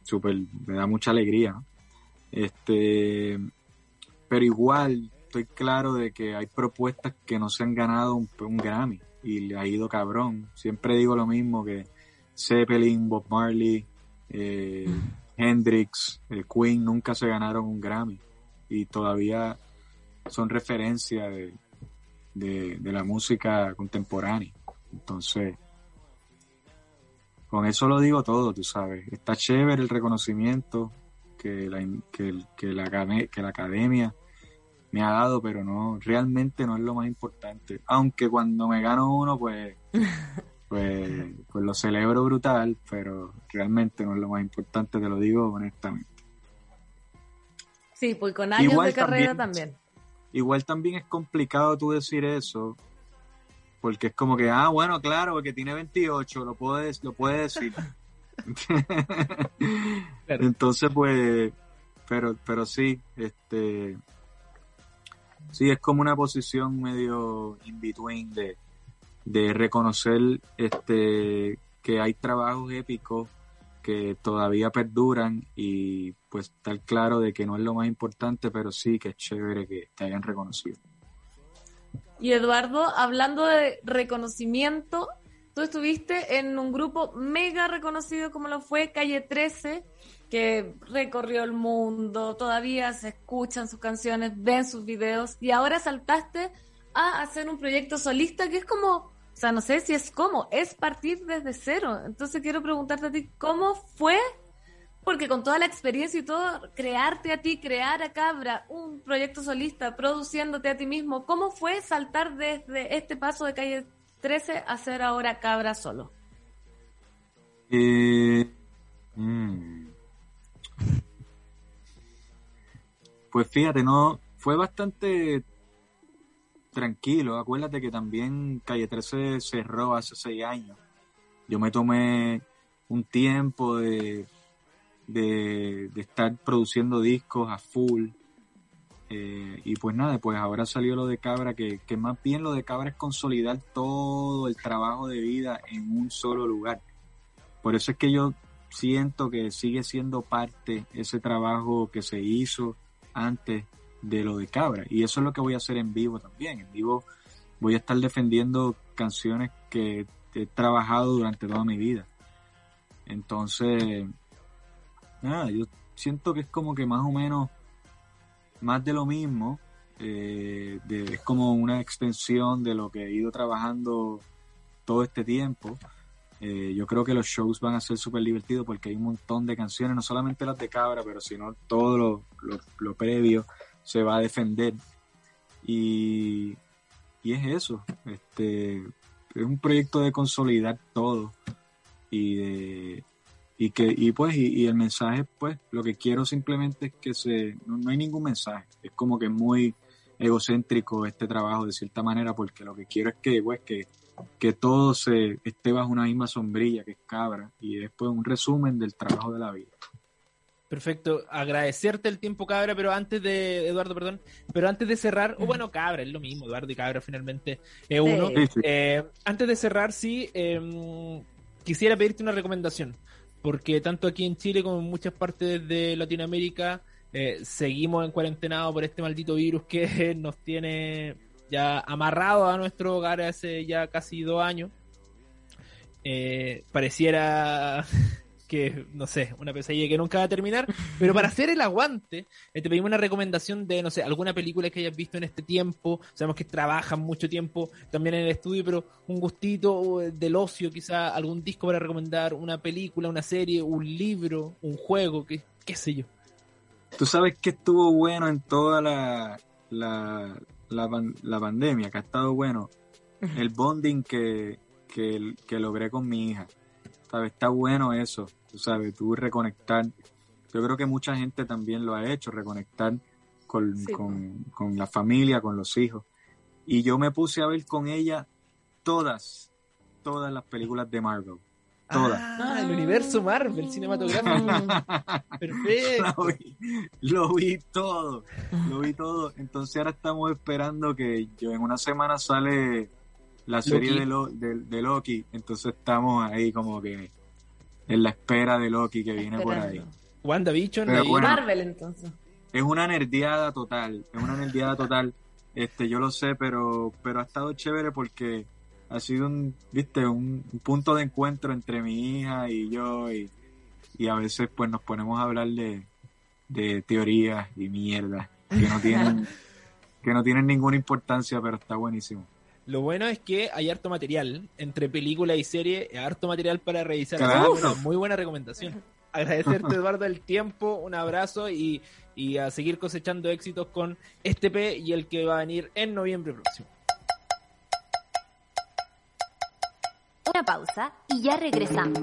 S4: súper, me da mucha alegría. ¿no? Este, pero igual estoy claro de que hay propuestas que no se han ganado un, un Grammy y le ha ido cabrón. Siempre digo lo mismo que Zeppelin, Bob Marley, eh, Hendrix, eh, Queen nunca se ganaron un Grammy y todavía son referencia de, de, de, la música contemporánea. Entonces, con eso lo digo todo, tú sabes. Está chévere el reconocimiento que la, que, que la, que la academia me ha dado, pero no, realmente no es lo más importante. Aunque cuando me gano uno, pues pues, pues lo celebro brutal, pero realmente no es lo más importante, te lo digo honestamente.
S1: Sí, pues con años igual de carrera también, también.
S4: Igual también es complicado tú decir eso, porque es como que, ah, bueno, claro, porque tiene 28, lo puedes, lo puede decir. claro. Entonces, pues, pero, pero sí, este, sí, es como una posición medio in between de, de reconocer este que hay trabajos épicos que todavía perduran y pues estar claro de que no es lo más importante, pero sí que es chévere que te hayan reconocido.
S1: Y Eduardo, hablando de reconocimiento, tú estuviste en un grupo mega reconocido como lo fue Calle 13, que recorrió el mundo, todavía se escuchan sus canciones, ven sus videos y ahora saltaste a hacer un proyecto solista que es como, o sea, no sé si es como, es partir desde cero. Entonces quiero preguntarte a ti, ¿cómo fue? Porque con toda la experiencia y todo, crearte a ti, crear a Cabra un proyecto solista, produciéndote a ti mismo, ¿cómo fue saltar desde este paso de calle 13 a ser ahora Cabra solo?
S4: Eh, mm. Pues fíjate, no, fue bastante tranquilo. Acuérdate que también Calle 13 cerró hace seis años. Yo me tomé un tiempo de, de, estar produciendo discos a full. Eh, y pues nada, pues ahora salió lo de Cabra, que, que más bien lo de Cabra es consolidar todo el trabajo de vida en un solo lugar. Por eso es que yo siento que sigue siendo parte ese trabajo que se hizo antes de lo de Cabra. Y eso es lo que voy a hacer en vivo también. En vivo voy a estar defendiendo canciones que he trabajado durante toda mi vida. Entonces, nada, yo siento que es como que más o menos más de lo mismo. Eh, es como una extensión de lo que he ido trabajando todo este tiempo. Eh, yo creo que los shows van a ser súper divertidos porque hay un montón de canciones, no solamente las de Cabra, pero sino todo lo, lo, previo se va a defender. Y, y, es eso, este, es un proyecto de consolidar todo y de, y que y pues y, el mensaje pues lo que quiero simplemente es que se no, no, hay ningún mensaje. Es como que muy egocéntrico este trabajo de cierta manera porque lo que quiero es que pues que que todo se esté bajo una misma sombrilla que es Cabra y después un resumen del trabajo de la vida.
S2: Perfecto, agradecerte el tiempo Cabra, pero antes de, Eduardo, perdón, pero antes de cerrar, o bueno, Cabra, es lo mismo, Eduardo y Cabra finalmente es uno. Eh, antes de cerrar, sí, em, quisiera pedirte una recomendación, porque tanto aquí en Chile como en muchas partes de Latinoamérica eh, seguimos en cuarentenado por este maldito virus que nos tiene ya amarrado a nuestro hogar hace ya casi dos años. Eh, pareciera que, no sé, una pesadilla que nunca va a terminar, pero para hacer el aguante, eh, te pedimos una recomendación de, no sé, alguna película que hayas visto en este tiempo, sabemos que trabajan mucho tiempo también en el estudio, pero un gustito eh, del ocio, quizá algún disco para recomendar, una película, una serie, un libro, un juego, qué, qué sé yo.
S4: Tú sabes que estuvo bueno en toda la, la, la, pandemia, que ha estado bueno, el bonding que, que, logré con mi hija. ¿Sabes? Está bueno eso, tú sabes, tú reconectar. Yo creo que mucha gente también lo ha hecho, reconectar con, con, la familia, con los hijos. Y yo me puse a ver con ella todas, todas las películas de Marvel. Todas.
S2: Ah, el universo Marvel cinematográfico. Perfecto.
S4: Lo vi, todo. Lo vi todo. Entonces ahora estamos esperando que yo en una semana sale la serie de, de, Loki. Entonces estamos ahí como que en la espera de Loki que viene por ahí.
S2: WandaVision
S1: y Marvel entonces.
S4: Es una nerdeada total. Es una nerdeada total. Este, yo lo sé, pero, pero ha estado chévere porque ha sido un, viste, un, punto de encuentro entre mi hija y yo y, a veces pues nos ponemos a hablar de, de teorías y mierda que no tienen que no tienen ninguna importancia pero está buenísimo.
S2: Lo bueno es que hay harto material entre película y serie, harto material para revisar. muy buena recomendación. Agradecerte, Eduardo, el tiempo, un abrazo y, y a seguir cosechando éxitos con este P y el que va a venir en noviembre próximo.
S3: Una pausa y ya regresamos.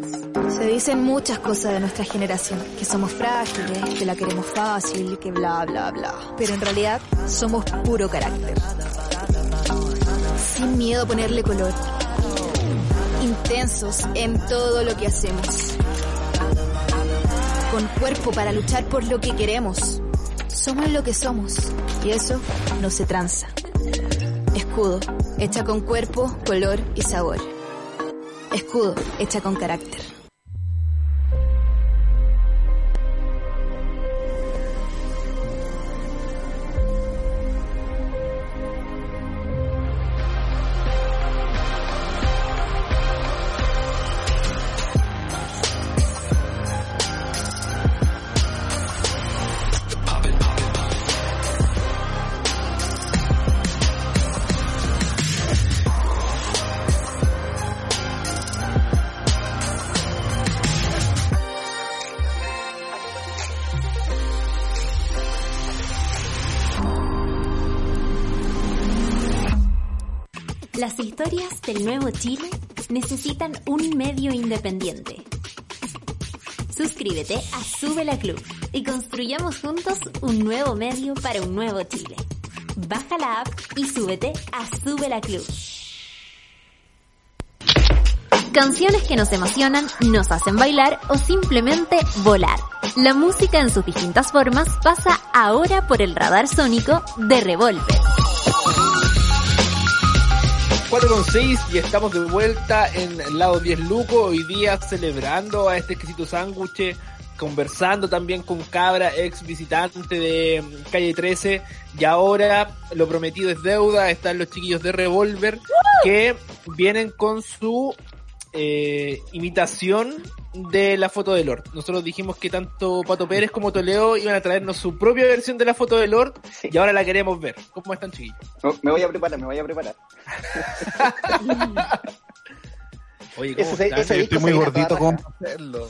S3: Se dicen muchas cosas de nuestra generación, que somos frágiles, que la queremos fácil, que bla, bla, bla. Pero en realidad somos puro carácter. Sin miedo a ponerle color. Intensos en todo lo que hacemos. Con cuerpo para luchar por lo que queremos. Somos lo que somos. Y eso no se tranza. Escudo, hecha con cuerpo, color y sabor. Escudo, hecha con carácter. Necesitan un medio independiente. Suscríbete a Sube la Club y construyamos juntos un nuevo medio para un nuevo Chile. Baja la app y súbete a Sube la Club. Canciones que nos emocionan, nos hacen bailar o simplemente volar. La música en sus distintas formas pasa ahora por el radar sónico de Revolver.
S2: 4 con 6 y estamos de vuelta en el lado 10 Luco, hoy día celebrando a este exquisito sándwich, conversando también con Cabra, ex visitante de Calle 13, y ahora lo prometido es deuda, están los chiquillos de Revolver que vienen con su eh, imitación de la foto de Lord. Nosotros dijimos que tanto Pato Pérez como Toledo iban a traernos su propia versión de la foto de Lord
S5: Sí.
S2: y ahora la queremos ver. ¿Cómo están chiquillos?
S5: No, me voy a preparar, me voy a preparar.
S2: Oye, ¿cómo
S5: Ese,
S2: están?
S5: ese
S6: estoy muy gordito para hacerlo.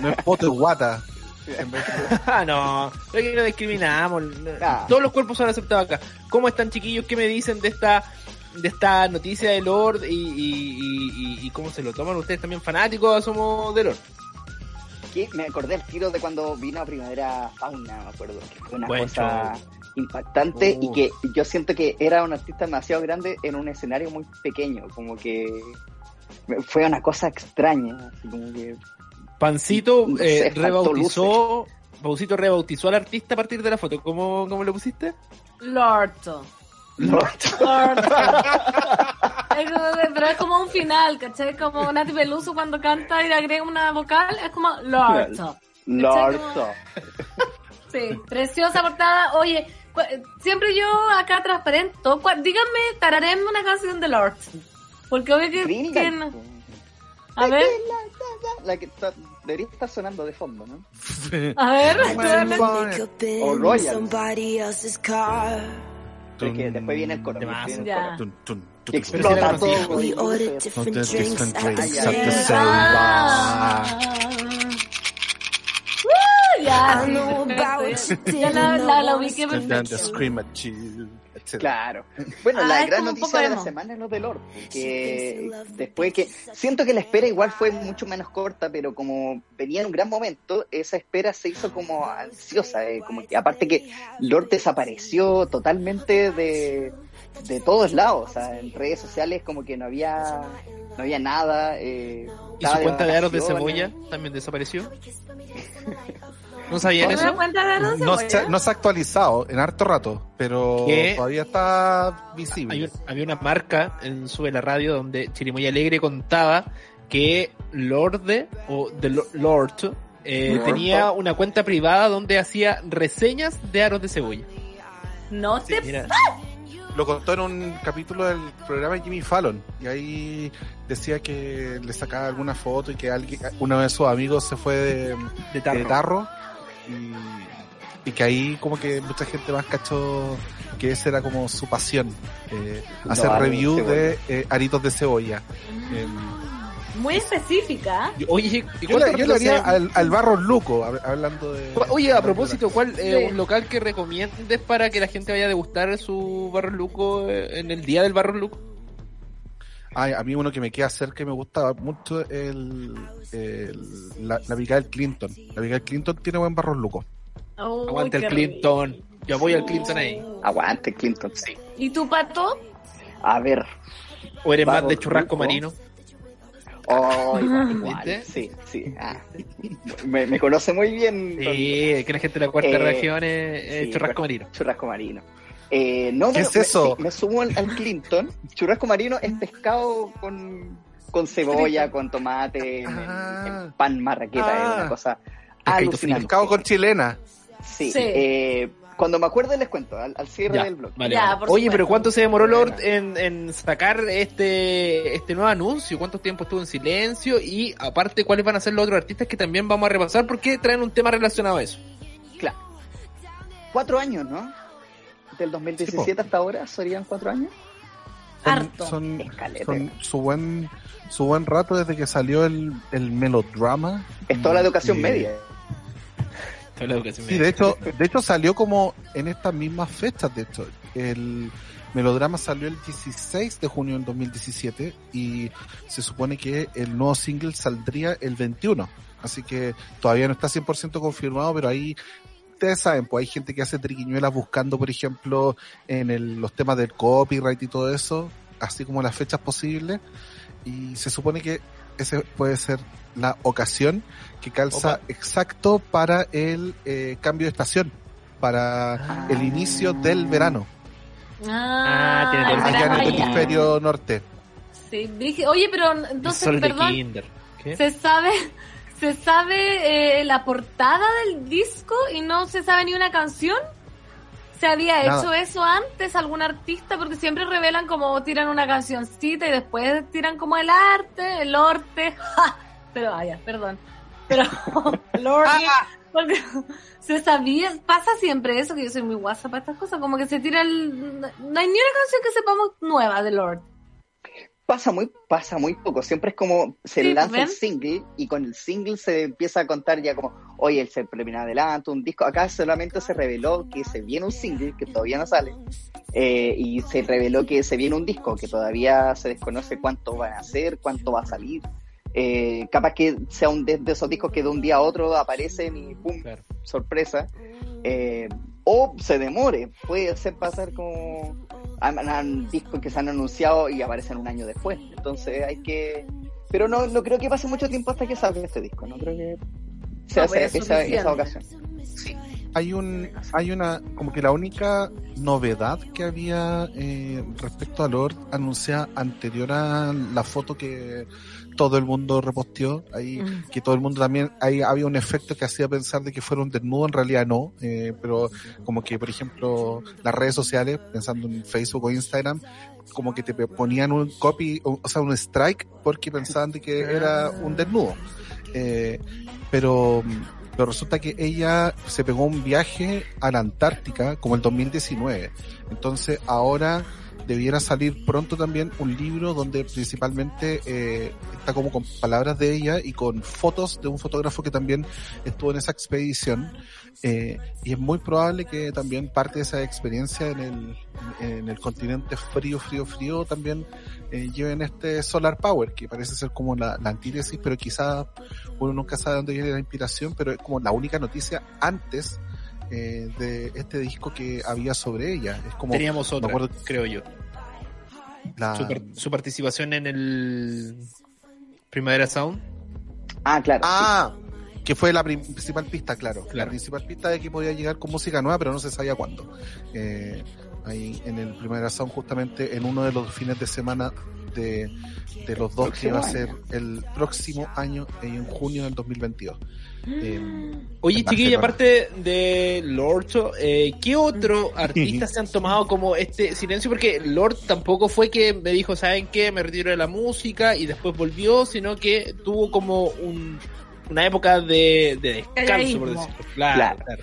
S6: No es poto, es guata.
S2: Ah, no, que no discriminamos.
S5: Ah.
S2: Todos los cuerpos son aceptados acá. ¿Cómo están chiquillos? ¿Qué me dicen de esta de esta noticia de Lord y, y, y- y- y cómo se lo toman ustedes también fanáticos somos de Lord?
S5: Que me acordé al tiro de cuando vino a Primavera Fauna, me acuerdo, que fue una
S2: Buen
S5: cosa impactante
S2: Uh.
S5: y que yo siento que era un artista demasiado grande en un escenario muy pequeño, como que fue una cosa extraña, así como que
S2: Pancito
S5: No sé,
S2: eh, rebautizó Pancito rebautizó al artista a partir de la foto. ¿Cómo, cómo lo pusiste?
S1: Lorto. De- pero es como un final, ¿cachai? Como Nati Peluso cuando canta y le agrega una vocal, es como Lorto.
S5: Lorto.
S1: Sí, preciosa portada. Oye, siempre yo acá transparento. Cu- Díganme, tararéme una canción de Lord. Porque obvio que... No-. A ver,
S5: La que está- debería estar sonando de fondo, ¿no?
S1: a ver.
S5: O Royal. Que después viene el coro. Explota todo.
S7: We
S5: no
S7: ordered different drinks at the same.
S1: Ah. Uh, ya, Ya la, ubiqué perfecto.
S6: Etc.
S5: Claro. Bueno,
S1: Ah,
S5: la
S1: es
S5: gran noticia de la semana es lo de Lord, que después que siento que la espera igual fue mucho menos corta, pero como venía en un gran momento, esa espera se hizo como ansiosa, eh, como que aparte que Lord desapareció totalmente de, de todos lados, o sea, en redes sociales como que no había no había nada. Eh,
S2: ¿Y su cuenta de aros de cebolla también desapareció? ¿No sabían
S1: ¿Una
S2: eso?
S1: de
S6: No se, no se ha actualizado en harto rato, pero
S2: ¿Qué?
S6: todavía está
S2: Hay
S6: visible.
S2: un- había una marca en Sube la Radio donde Chirimoya Alegre contaba que Lorde o The Lo- Lord eh, tenía una cuenta privada donde hacía reseñas de aros de cebolla.
S1: No te...
S2: Mira,
S6: Lo contó en un capítulo del programa de Jimmy Fallon y ahí decía que le sacaba alguna foto y que alguien, uno de sus amigos se fue de,
S2: de tarro.
S6: de tarro y, y que ahí como que mucha gente más cachó que esa era como su pasión eh, hacer
S5: de
S6: review de eh, aritos de cebolla Em,
S1: Muy específica.
S2: Oye, ¿y
S6: yo, le,
S2: cuánto
S6: yo le haría al, al barro luco hab- hablando de
S2: Oye, a propósito, ¿cuál es
S1: Sí.
S2: un local que recomiendes para que la gente vaya a degustar su barro luco eh, en el día del barro luco?
S6: Ay, a mí uno que me queda cerca y me gusta mucho es el, el- la, la del Clinton la del Clinton tiene buen barro luco
S1: Uy,
S2: Aguante el Clinton. Yo apoyo al Clinton ahí.
S1: rico.
S5: Aguante, Clinton. Sí.
S1: ¿Y tu pato?
S5: A ver.
S2: ¿O eres más de churrasco marino?
S5: Oh, igual. Sí, sí. ah. Me, me conoce muy bien.
S2: Sí, que la gente de la cuarta
S5: Eh,
S2: región es, es
S5: sí,
S2: churrasco marino.
S5: Churrasco marino. Eh, no,
S6: ¿Qué es eso?
S5: Me, me sumo al, al Clinton. Churrasco marino es pescado con, con cebolla, con tomate, en,
S6: Ah.
S5: en pan marraqueta.
S6: Ah.
S5: Es una cosa
S2: Pescadito
S5: alucinante.
S6: pescado con chilena
S5: Sí.
S1: Sí.
S5: eh, cuando me acuerde les cuento, al, al cierre
S2: Ya,
S5: del blog.
S2: vale,
S1: Ya,
S2: vale.
S1: por
S2: Oye, pero ¿cuánto se demoró Lord en, en sacar este este nuevo anuncio? ¿Cuánto tiempo estuvo en silencio? Y aparte, ¿cuáles van a ser los otros artistas que también vamos a repasar? Porque traen un tema relacionado a eso.
S5: Claro. Cuatro años, ¿no? Del 2017 hasta ahora serían cuatro años.
S6: son,
S1: Harto.
S6: son, son su buen su buen rato desde que salió el, el melodrama
S5: Es toda la educación
S6: Y-
S5: media.
S2: Toda la educación
S6: Sí,
S2: media.
S6: de hecho, de hecho salió como en estas mismas fechas, de hecho. El, Melodrama salió el 16 de junio del 2017 y se supone que el nuevo single saldría el 21. Así que todavía no está 100% confirmado, pero ahí ustedes saben, pues hay gente que hace triquiñuelas buscando, por ejemplo, en el- los temas del copyright y todo eso, así como las fechas posibles. Y se supone que ese puede ser la ocasión que calza
S2: Opa.
S6: exacto para el eh, cambio de estación, para el inicio del verano,
S1: Ah,
S2: Ah, tiene todo el
S6: allá en el hemisferio norte.
S1: Sí, dije, oye, pero entonces, perdón, se sabe, se sabe eh, la portada del disco y no se sabe ni una canción. ¿Se había
S6: Nada.
S1: hecho eso antes algún artista? Porque siempre revelan como tiran una cancioncita y después tiran como el arte, el orte. ¡Ja! Pero vaya, perdón. Pero el orte, porque se sabía, pasa siempre eso, que yo soy muy guasa para estas cosas, como que se tira el... No hay ni una canción que sepamos nueva de Lord.
S5: Pasa muy, pasa muy poco. Siempre es como se
S1: Sí,
S5: lanza
S1: ¿ven?
S5: el single y con el single se empieza a contar ya como, oye, él se premio adelanto, un disco. Acá solamente se reveló que se viene un single que todavía no sale. eh, y se reveló que se viene un disco que todavía se desconoce cuánto va a ser, cuánto va a salir. Eh, capaz que sea un de, de esos discos que de un día a otro aparecen y pum,
S2: Claro.
S5: sorpresa. Eh, o se demore, puede ser pasar como han, discos que se han anunciado y aparecen un año después. Entonces hay que. Pero no, no creo que pase mucho tiempo hasta que salga este disco. No creo que sea
S1: No,
S5: esa, esa ocasión.
S6: Hay un hay una como que la única novedad que había eh, respecto a Lord anunciada anterior a la foto que todo el mundo reposteó ahí
S1: Mm.
S6: que todo el mundo también ahí había un efecto que hacía pensar de que fuera un desnudo en realidad no eh, pero como que por ejemplo las redes sociales pensando en Facebook o Instagram como que te ponían un copy o o sea un strike porque pensaban de que era un desnudo eh, pero pero resulta que ella se pegó un viaje a la Antártica como el 2019. Entonces ahora debiera salir pronto también un libro donde principalmente eh, está como con palabras de ella y con fotos de un fotógrafo que también estuvo en esa expedición. Eh, y es muy probable que también parte de esa experiencia en el, en el continente frío, frío, frío también eh, lleven este Solar Power, que parece ser como la, la antítesis, pero quizás uno nunca sabe dónde viene la inspiración, pero es como la única noticia antes eh, de este disco que había sobre ella. Es como
S2: Teníamos otra,
S6: acuerdo-
S2: creo yo.
S6: la,
S2: Su, par- su participación en el Primavera Sound.
S5: Ah, claro.
S6: Ah, que fue la principal pista, claro. La principal pista de que podía llegar con música nueva, pero no se sabía cuándo. Eh, ahí en el Primera Sound, justamente en uno de los fines de semana de, de los dos que va a ser el próximo año, en junio del 2022. Eh,
S2: Oye,
S6: Barcelona.
S2: aparte de Lord, eh, ¿qué otro artista se han tomado como este silencio? Porque Lord tampoco fue que me dijo, ¿saben qué? Me retiro de la música y después volvió, sino que tuvo como un, una época de, de descanso, por decirlo. Claro,
S5: Claro.
S2: claro.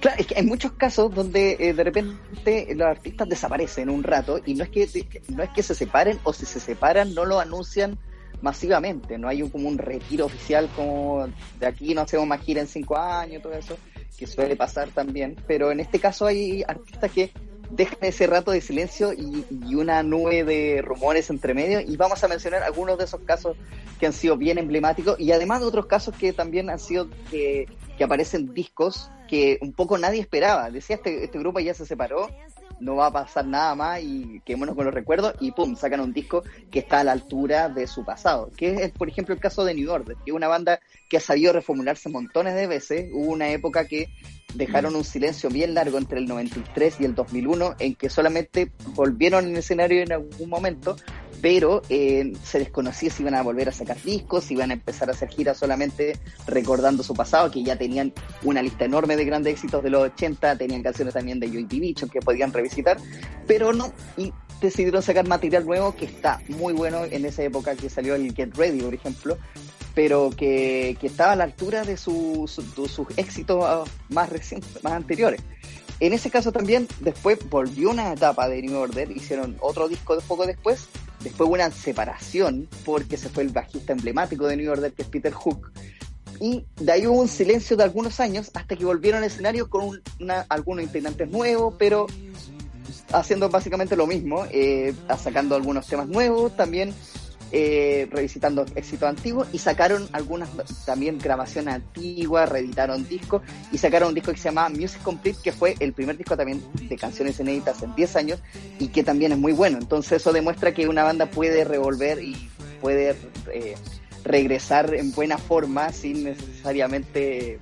S5: Claro, es que hay muchos casos donde eh, de repente los artistas desaparecen un rato y no es que no es que se separen o si se separan no lo anuncian masivamente, no hay un, como un retiro oficial como de aquí no hacemos más gira en cinco años, todo eso, que suele pasar también, pero en este caso hay artistas que dejan ese rato de silencio y, y una nube de rumores entre medio y vamos a mencionar algunos de esos casos que han sido bien emblemáticos y además de otros casos que también han sido que, que aparecen discos que un poco nadie esperaba. Decía, este, este grupo ya se separó, no va a pasar nada más y quedémonos con los recuerdos y pum, sacan un disco que está a la altura de su pasado. Que es, por ejemplo, el caso de New Order, que es una banda que ha sabido reformularse montones de veces. Hubo una época que dejaron un silencio bien largo entre el 93 y el 2001 en que solamente volvieron en escenario en algún momento, pero eh, se desconocía si iban a volver a sacar discos, si iban a empezar a hacer giras solamente recordando su pasado, que ya tenían una lista enorme de grandes éxitos de los 80, tenían canciones también de Joy Division que podían revisitar, pero no, y decidieron sacar material nuevo que está muy bueno en esa época que salió el Get Ready, por ejemplo, pero que, que estaba a la altura de, su- de sus éxitos más recientes, más anteriores. En ese caso también, después volvió una etapa de New Order, hicieron otro disco de poco después, después una separación porque se fue el bajista emblemático de New Order, que es Peter Hook, y de ahí hubo un silencio de algunos años hasta que volvieron al escenario con algunos integrantes nuevos, pero haciendo básicamente lo mismo, eh, sacando algunos temas nuevos, también eh, revisitando éxitos antiguos y sacaron algunas también grabaciones antiguas, reeditaron discos y sacaron un disco que se llama Music Complete, que fue el primer disco también de canciones inéditas en 10 años y que también es muy bueno. Entonces eso demuestra que una banda puede revolver y puede eh, regresar en buena forma sin necesariamente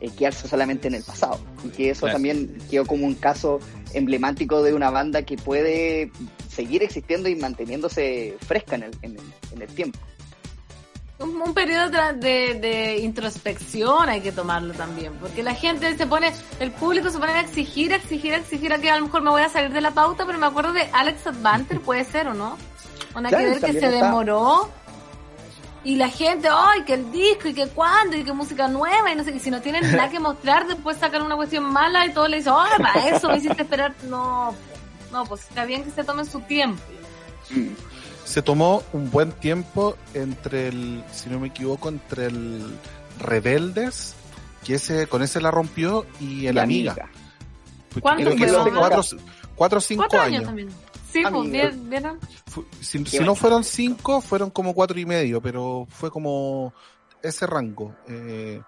S5: eh, quedarse solamente en el pasado. Y que eso
S2: Claro.
S5: también quedó como un caso emblemático de una banda que puede seguir existiendo y manteniéndose fresca en el, en el, en el tiempo.
S1: Un, un periodo de, de introspección hay que tomarlo también, porque la gente se pone, el público se pone a exigir, a exigir, a exigir, a que a lo mejor me voy a salir de la pauta, pero me acuerdo de Alex Advanter, puede ser o no, una
S5: Claro,
S1: que ver que se
S5: está.
S1: demoró y la gente, ay, que el disco y que cuándo y que música nueva y no sé, y si no tienen nada que mostrar, después sacan una cuestión mala y todos le dicen, ay, para eso me hiciste esperar, no, no, pues está bien que se tomen su tiempo.
S6: Se tomó un buen tiempo entre el, si no me equivoco, entre el Rebeldes, que ese, con ese la rompió, y el
S5: La
S6: Amiga. Porque
S1: ¿Cuánto
S6: que son cuatro, cuatro o cinco
S1: Cuatro
S6: años.
S1: años también. Sí, pues,
S6: Si, no fueron cinco, fueron como cuatro y medio, pero fue como ese rango. eh,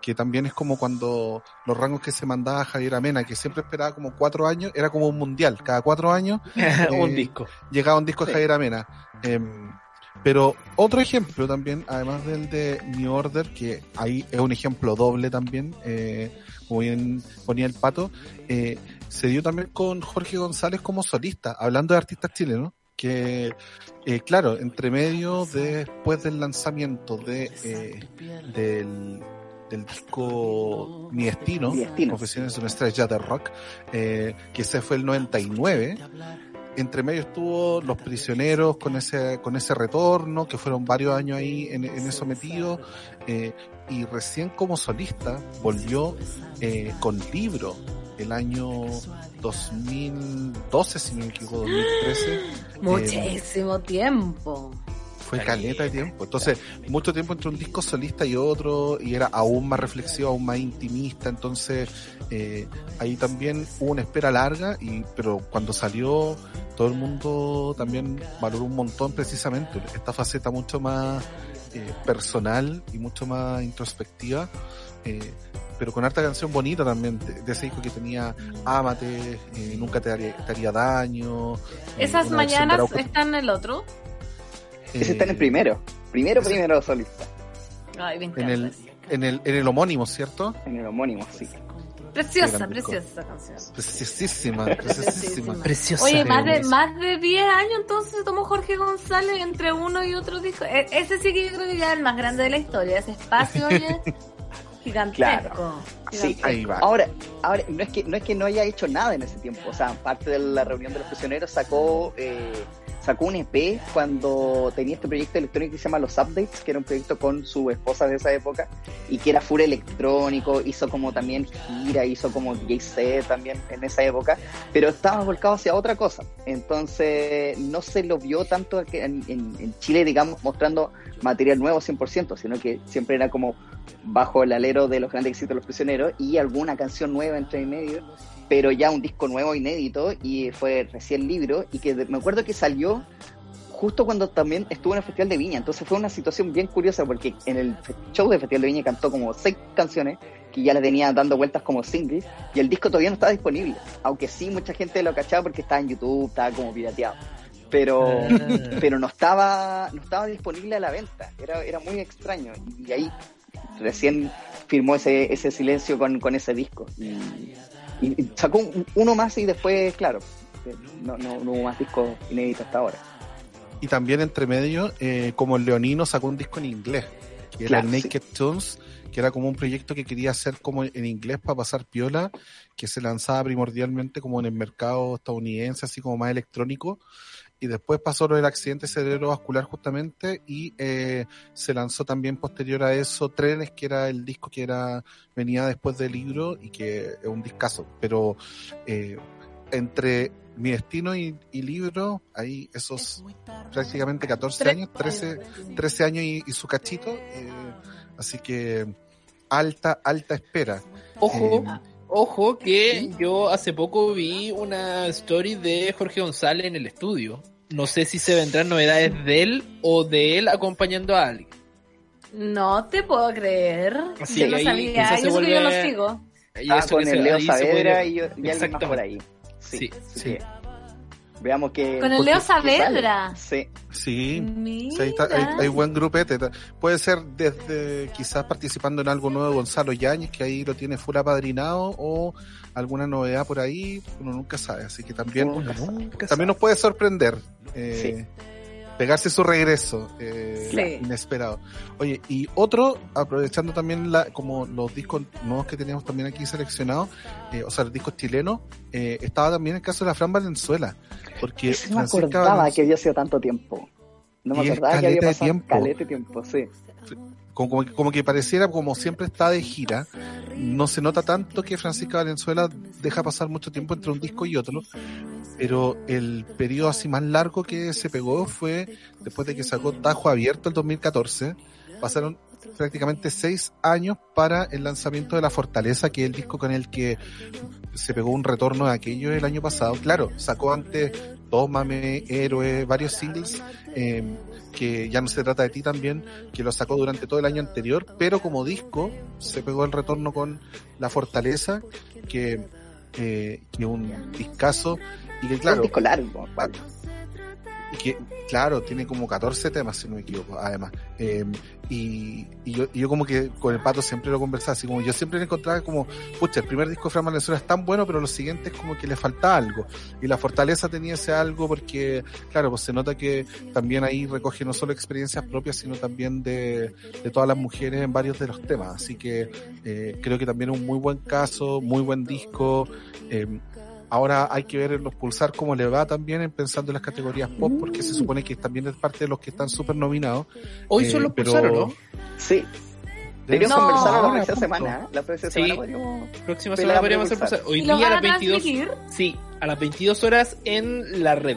S6: que también es como cuando los rangos que se mandaba Javier Amena, que siempre esperaba como cuatro años, era como un mundial. Cada cuatro años
S2: un
S6: Eh,
S2: disco.
S6: llegaba un disco de
S5: Sí.
S6: Javier Amena. Em, pero otro ejemplo también, además del de New Order, que ahí es un ejemplo doble también, eh, como bien ponía el pato, eh, se dio también con Jorge González como solista, hablando de artistas chilenos, que eh, claro, entre medio después del lanzamiento de eh, del, del disco Mi Destino. Confesiones de una estrella de rock, eh, que ese fue el 99, entre medio estuvo Los Prisioneros con ese, con ese retorno, que fueron varios años ahí en, en eso metido, eh, y recién como solista volvió eh, con libro el año 2012, si no me equivoco, 2013.
S1: Muchísimo tiempo.
S6: Fue caleta de tiempo. Entonces, mucho tiempo entre un disco solista y otro, y era aún más reflexivo, aún más intimista. Entonces, eh, ahí también hubo una espera larga, y pero cuando salió, todo el mundo también valoró un montón precisamente esta faceta mucho más eh, personal y mucho más introspectiva. eh, pero con harta canción bonita también, de, de ese disco que tenía Ámate, eh, Nunca te haría, te haría daño. eh,
S1: Esas mañanas están en el otro.
S5: Ese está en el
S6: eh,
S5: primero. Primero,
S6: ese-
S5: primero solista.
S1: Ay, me encanta.
S6: en el, en el, en el homónimo, ¿cierto?
S5: En el homónimo, sí.
S1: Preciosa, preciosa esa canción.
S6: Preciosísima, preciosísima.
S2: Preciosa.
S1: Oye, más de, más de 10 años entonces se tomó Jorge González entre uno y otro disco. E- ese sí que yo creo que ya es el más grande de la historia. Ese espacio oye, gigantesco.
S5: Claro. Sí.
S6: Ahí va.
S5: Ahora, ahora no es que no es que no haya hecho nada en ese tiempo. O sea, parte de la reunión de los prisioneros sacó eh, sacó un EP cuando tenía este proyecto electrónico que se llama Los Updates, que era un proyecto con su esposa de esa época y que era full electrónico. Hizo como también gira, hizo como DJ también en esa época, pero estaba volcado hacia otra cosa. Entonces no se lo vio tanto en, Chile, digamos, mostrando material nuevo 100%, sino que siempre era como bajo el alero de los grandes éxitos de los prisioneros y alguna canción nueva entre medio, pero ya un disco nuevo inédito y fue recién libro y que me acuerdo que salió justo cuando también estuvo en el Festival de Viña, entonces fue una situación bien curiosa porque en el show del Festival de Viña cantó como seis canciones que ya le venía dando vueltas como singles y el disco todavía no estaba disponible, aunque sí mucha gente lo cachaba porque estaba en YouTube, estaba como pirateado. Pero, pero no estaba no estaba disponible a la venta, era, era muy extraño. Y ahí recién firmó ese, ese silencio con, con ese disco. Y, y sacó un- uno más y después, claro, no, no, no hubo más discos inéditos hasta ahora.
S6: Y también entre medio, eh, como el Leonino sacó un disco en inglés, que era
S5: Claro,
S6: el Naked Tunes, que era como un proyecto que quería hacer como en inglés para pasar piola, que se lanzaba primordialmente como en el mercado estadounidense, así como más electrónico. Y después pasó lo del accidente cerebrovascular justamente y eh, se lanzó también posterior a eso Trenes, que era el disco que era venía después del libro y que es un discazo. Pero eh, entre mi destino y, y libro, hay esos prácticamente 14
S1: Tre-
S6: años, 13, 13 años y, y su cachito. eh, así que alta, alta espera.
S2: Ojo,
S6: Eh,
S2: Ojo que yo hace poco vi una story de Jorge González en el estudio. No sé si se vendrán novedades de él o de él acompañando a alguien.
S1: No te puedo creer.
S2: Sí,
S1: yo no
S2: ahí
S1: sabía.
S2: se
S1: Yo sé que yo lo
S2: vuelve-
S1: sigo.
S2: Y
S5: Ah,
S2: eso
S5: con
S2: que
S5: el
S2: se-
S5: Leo Saavedra
S2: puede-
S5: y, y alguien más por ahí. Sí,
S2: Sí,
S5: sí.
S2: sí.
S5: Veamos que...
S1: Con el Leo. Saavedra.
S5: Sí.
S6: Sí.
S1: Mira.
S6: Sí, ahí está- hay, hay buen grupete. Puede ser desde quizás participando en algo nuevo Gonzalo Yáñez, que ahí lo tiene full apadrinado, o alguna novedad por ahí, uno nunca sabe. Así que también, también nos puede sorprender. eh, Pegarse su regreso eh,
S1: Sí.
S6: inesperado. Oye, y otro, aprovechando también la, como los discos nuevos que teníamos también aquí seleccionados, eh, o sea, los discos chilenos, eh, estaba también el caso de la Fran Valenzuela. Porque
S5: no me
S6: Francisca
S5: acordaba
S6: Valenzuela-
S5: que había sido tanto tiempo. No me acordaba que había pasado
S6: tiempo.
S5: caleta de tiempo, sí.
S6: como, como, que- como que pareciera como siempre está de gira, no se nota tanto que Francisca Valenzuela deja pasar mucho tiempo entre un disco y otro, pero el periodo así más largo que se pegó fue después de que sacó Tajo Abierto el 2014, pasaron prácticamente seis años para el lanzamiento de La Fortaleza, que es el disco con el que se pegó un retorno de aquello el año pasado. Claro, sacó antes Tómame, Héroe, varios singles, eh, que ya no se trata de ti también, que lo sacó durante todo el año anterior, pero como disco se pegó el retorno con La Fortaleza, que, eh, que un discazo, y que
S5: Un
S6: claro,
S5: disco largo, igual.
S6: y que, claro, tiene como 14 temas, si no me equivoco, además. Eh, y, y yo, y yo como que con el pato siempre lo conversaba, así como yo siempre le encontraba como, pucha, el primer disco de Fran Valenzuela es tan bueno, pero los siguientes como que le falta algo. Y la fortaleza tenía ese algo porque, claro, pues se nota que también ahí recoge no solo experiencias propias, sino también de, de todas las mujeres en varios de los temas. Así que eh, creo que también es un muy buen caso, muy buen disco. Eh, Ahora hay que ver en los pulsar cómo le va también en pensando en las categorías pop, porque se supone que también es parte de los que están súper nominados.
S2: Hoy
S6: Eh,
S2: son los
S6: pero-
S2: pulsaron, ¿no?
S5: Sí,
S6: Debe
S5: deberíamos
S6: ser
S1: No.
S5: conversarlo la próxima semana. ¿eh? La próxima
S2: Sí.
S5: semana podríamos...
S2: Próxima semana podríamos hacer
S5: pulsar.
S2: pulsar. Hoy
S1: ¿Y lo
S2: día a
S1: van a
S2: las 22.
S1: transmitir?
S2: Sí, a las 22 horas en la red.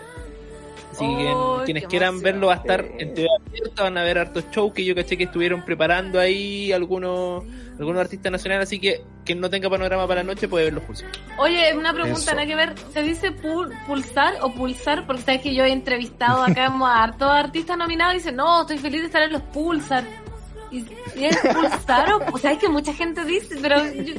S2: Así que
S1: ¡Ay,
S2: quienes
S1: qué
S2: quieran
S1: emoción!
S2: verlo va a estar en TV abierta, van a ver hartos shows que yo caché que estuvieron preparando ahí algunos algunos artistas nacionales, así que quien no tenga panorama para la noche puede ver los pulsos.
S1: Oye, una pregunta, nada que ver. ¿Se dice pul- pulsar o pulsar? Porque sabes que yo he entrevistado acá a hartos artistas nominados y dicen, no, estoy feliz de estar en los pulsar. ¿Y, y es pulsar o, o sea, es que mucha gente dice, pero yo-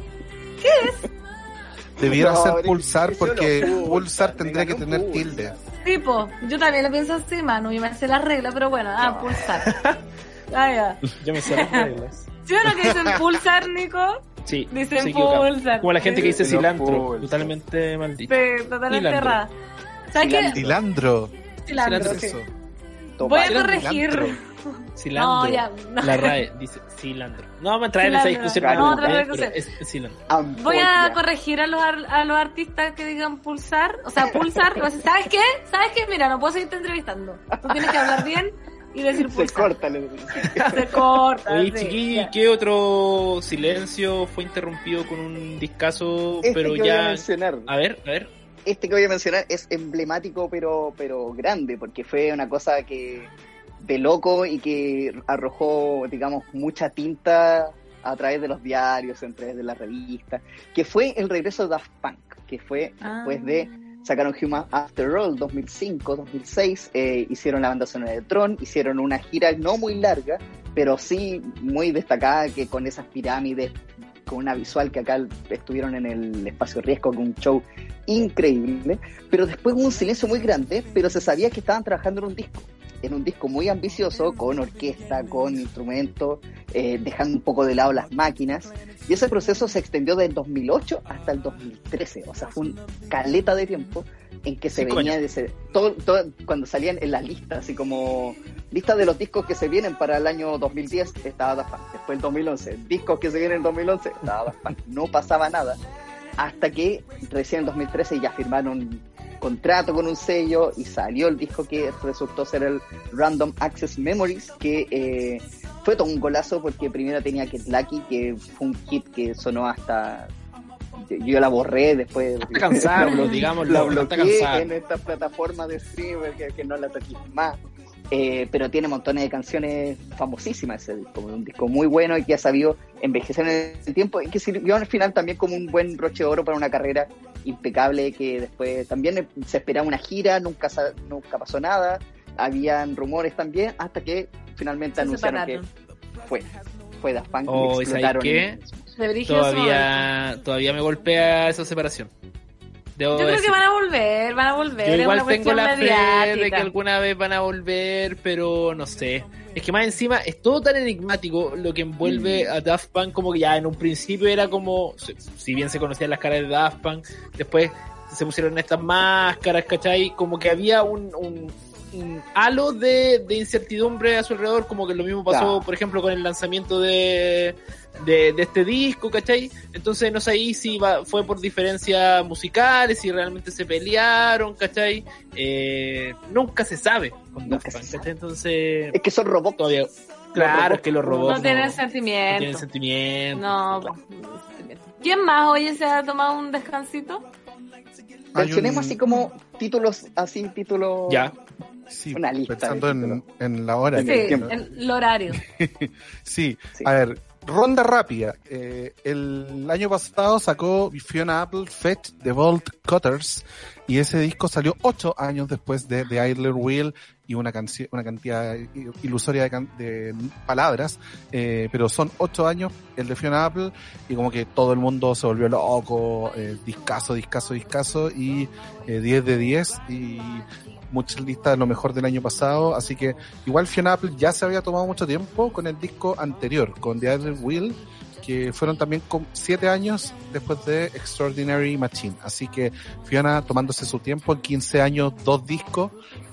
S6: Debiera
S5: No,
S6: ser pulsar
S5: que- que
S6: porque
S5: pulsar,
S6: tendría que tener
S5: pulsar.
S6: tilde.
S1: tipo, yo también lo pienso así, mano, y me sé la regla, pero bueno, ah, pulsar. Ah, ya.
S2: Yo me sé las reglas.
S1: ¿Sí o no que dicen pulsar, Nico?
S2: Sí,
S1: Dicen pulsar.
S2: Como la gente que dice cilantro, totalmente maldito.
S1: Sí, totalmente errada. ¿Sabes qué? Cilantro.
S2: Cilantro.
S1: Voy a corregir.
S6: Cilantro.
S2: Cilantro.
S1: No, ya, no.
S2: La RAE dice cilantro. No vamos a entrar en esa discusión.
S5: Claro.
S2: no,
S1: Vamos a entrar en
S2: pero
S1: esa discusión.
S2: es cilantro.
S1: Voy a corregir a los, ar- a los artistas que digan pulsar, o sea, pulsar, ¿sabes qué? ¿Sabes qué? Mira, no puedo seguirte entrevistando. Tú tienes que hablar bien y decir
S5: Se
S1: pulsar.
S5: corta. le-
S1: Se corta.
S2: Oye,
S1: sí,
S2: chiquillo, ¿y
S1: ya.
S2: qué otro silencio fue interrumpido con un discazo,
S5: Este
S2: pero
S5: que voy a
S2: ya...
S5: mencionar.
S2: A ver, a ver.
S5: este que voy a mencionar es emblemático pero pero grande porque fue una cosa que de loco y que arrojó digamos mucha tinta a través de los diarios, a través de las revistas, que fue el regreso de Daft Punk, que fue
S1: Ah.
S5: después de sacaron Human After All 2005, 2006, eh, hicieron la banda sonora de Tron, hicieron una gira no muy larga, pero sí muy destacada que con esas pirámides con una visual que acá estuvieron en el espacio riesgo con un show increíble, pero después hubo un silencio muy grande, pero se sabía que estaban trabajando en un disco, en un disco muy ambicioso, con orquesta, con instrumentos, eh, dejando un poco de lado las máquinas, y ese proceso se extendió del 2008 hasta el 2013, o sea, fue un caleta de tiempo en que se venía de ese, todo, todo- cuando salían en las listas, así como lista de los discos que se vienen para el año 2010 estaba Daft Punk, después el 2011, discos que se vienen en 2011 estaba Daft Punk, no pasaba nada, hasta que recién en 2013 ya firmaron contrato con un sello y salió el disco que resultó ser el Random Access Memories, que eh, fue todo un golazo porque primero tenía Get Lucky, que fue un hit que sonó hasta... Yo la borré después...
S2: Hasta cansarlo, digámoslo,
S5: La bloqueé en esta plataforma de streamer que, que no la toqué más. Eh, pero tiene montones de canciones famosísimas ese disco, un disco muy bueno y que ha sabido envejecer en el tiempo y que sirvió al final también como un buen broche de oro para una carrera impecable que después también se esperaba una gira, nunca, nunca pasó nada, habían rumores también hasta que finalmente
S1: Se
S5: anunciaron
S1: separaron.
S5: que fue, fue Daft Punk
S2: Oh,
S5: y
S2: ¿y sabes
S5: explotaron.
S2: qué? Todavía, todavía me golpea esa separación. Debo
S1: Yo creo
S2: decir.
S1: que van a volver, van a volver.
S2: Yo
S1: es
S2: igual
S1: una
S2: tengo la fe de que alguna vez van a volver, pero no sé. Es que más encima es todo tan enigmático lo que
S1: Mm.
S2: envuelve a Daft Punk como que ya en un principio era como, si- si bien se conocían las caras de Daft Punk, después se pusieron estas máscaras, ¿cachai? Como que había un, un, un halo de, de incertidumbre a su alrededor, como que lo mismo pasó,
S5: Claro.
S2: por ejemplo, con el lanzamiento de, de, de este disco, ¿cachai? Entonces no sé ahí si va- fue por diferencias musicales, si realmente se pelearon, ¿cachai? Eh, nunca se sabe con
S5: Nunca
S2: Daft Punk,
S5: se
S2: ¿cachai? Entonces,
S5: Es que son robots.
S2: todavía... Claro, es que los robots
S1: No tienen
S2: no
S1: sentimiento.
S2: tienen sentimiento.
S1: No, pues, no tienen sentimiento. ¿Quién más hoy se ha tomado un descansito?
S5: Mencionemos
S6: un-
S5: así como títulos, así títulos.
S2: Ya.
S6: Sí,
S5: una lista
S6: pensando en, en la hora.
S1: Sí,
S5: el tiempo.
S1: en el horario.
S6: Sí,
S5: Sí.
S6: a ver, ronda rápida. Eh, el año pasado sacó Fiona Apple Fetch The Vault Cutters y ese disco salió ocho años después de The Idler Wheel y una, una cantidad ilusoria de, can- de palabras, eh, pero son ocho años el de Fiona Apple y como que todo el mundo se volvió loco, eh, discaso, discaso, discaso y eh, 10 de 10 y muchas listas de lo mejor del año pasado, así que igual Fiona Apple ya se había tomado mucho tiempo con el disco anterior, con The Other Wheel, que fueron también con siete años después de Extraordinary Machine. Así que Fiona tomándose su tiempo, en 15 años, dos discos,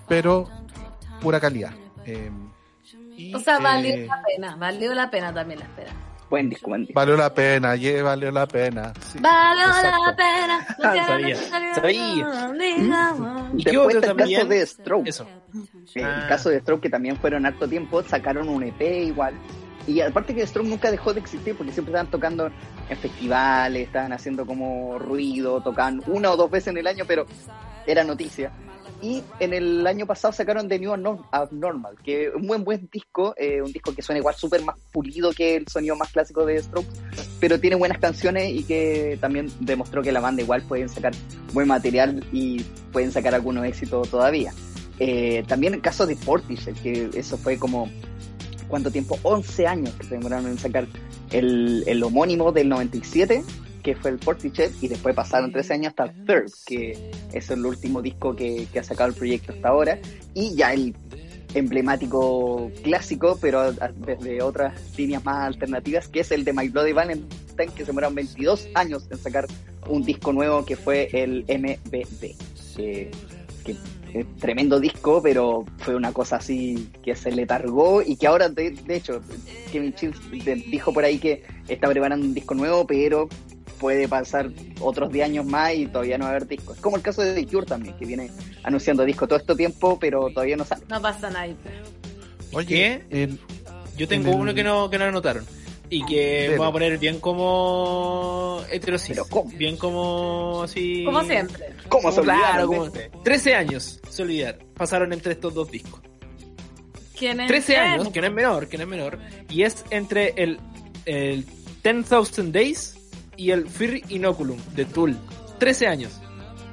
S6: pero pura calidad. Eh, y,
S1: O sea, valió
S6: eh,
S1: la pena, valió la pena también la espera.
S5: Buen disco, buen disco.
S6: valió la pena, yeah, valió la pena. Sí,
S1: Valió
S6: exacto.
S1: la pena. no
S2: Ah, sabía, sabía.
S1: digamos.
S2: ¿Y qué otro
S5: el caso
S2: también?
S5: de Stroke.
S2: Eso.
S5: Eh,
S2: Ah.
S5: El caso de Stroke, que también fueron harto tiempo, sacaron un EP igual. Y aparte que Stroke nunca dejó de existir porque siempre estaban tocando en festivales, estaban haciendo como ruido, tocaban una o dos veces en el año, pero era noticia. Y en el año pasado sacaron The New Abnorm- Abnormal, que es un buen buen disco, eh, un disco que suena igual súper más pulido que el sonido más clásico de Stroke, pero tiene buenas canciones y que también demostró que la banda igual pueden sacar buen material y pueden sacar algunos éxitos todavía. Eh, también el caso de Portishead, que eso fue como, ¿cuánto tiempo? 11 años que se demoraron en sacar el, el homónimo del 97, que fue el Portishead, y después pasaron 13 años hasta Third, que es el último disco que, ha sacado el proyecto hasta ahora, y ya el emblemático clásico, pero desde otras líneas más alternativas, que es el de My Bloody Valentine, que se demoraron 22 años en sacar un disco nuevo que fue el MBD. Que, tremendo disco, pero fue una cosa así que se le targó y que ahora, de, de hecho, Kevin Chills dijo por ahí que está preparando un disco nuevo, pero puede pasar otros 10 años más y todavía no va a haber discos. Es como el caso de The Cure también, que viene anunciando disco todo este tiempo, pero todavía no sale.
S1: No pasa nada.
S6: Oye, el-
S2: Yo tengo uno que no, que no anotaron. Y que
S6: Dele.
S2: voy a poner bien como heterosis.
S5: Pero ¿cómo?
S2: Bien como así.
S1: Como siempre.
S5: ¿Cómo se
S2: Claro,
S5: olvidaron de
S2: como
S5: este?
S2: 13 años se olvidar. Pasaron entre estos dos discos.
S1: ¿Quién es?
S2: 13
S1: quién?
S2: años, que no es menor, que no es menor. Y es entre el, el 10,000 Days y el Fear Inoculum de Tool. 13 años.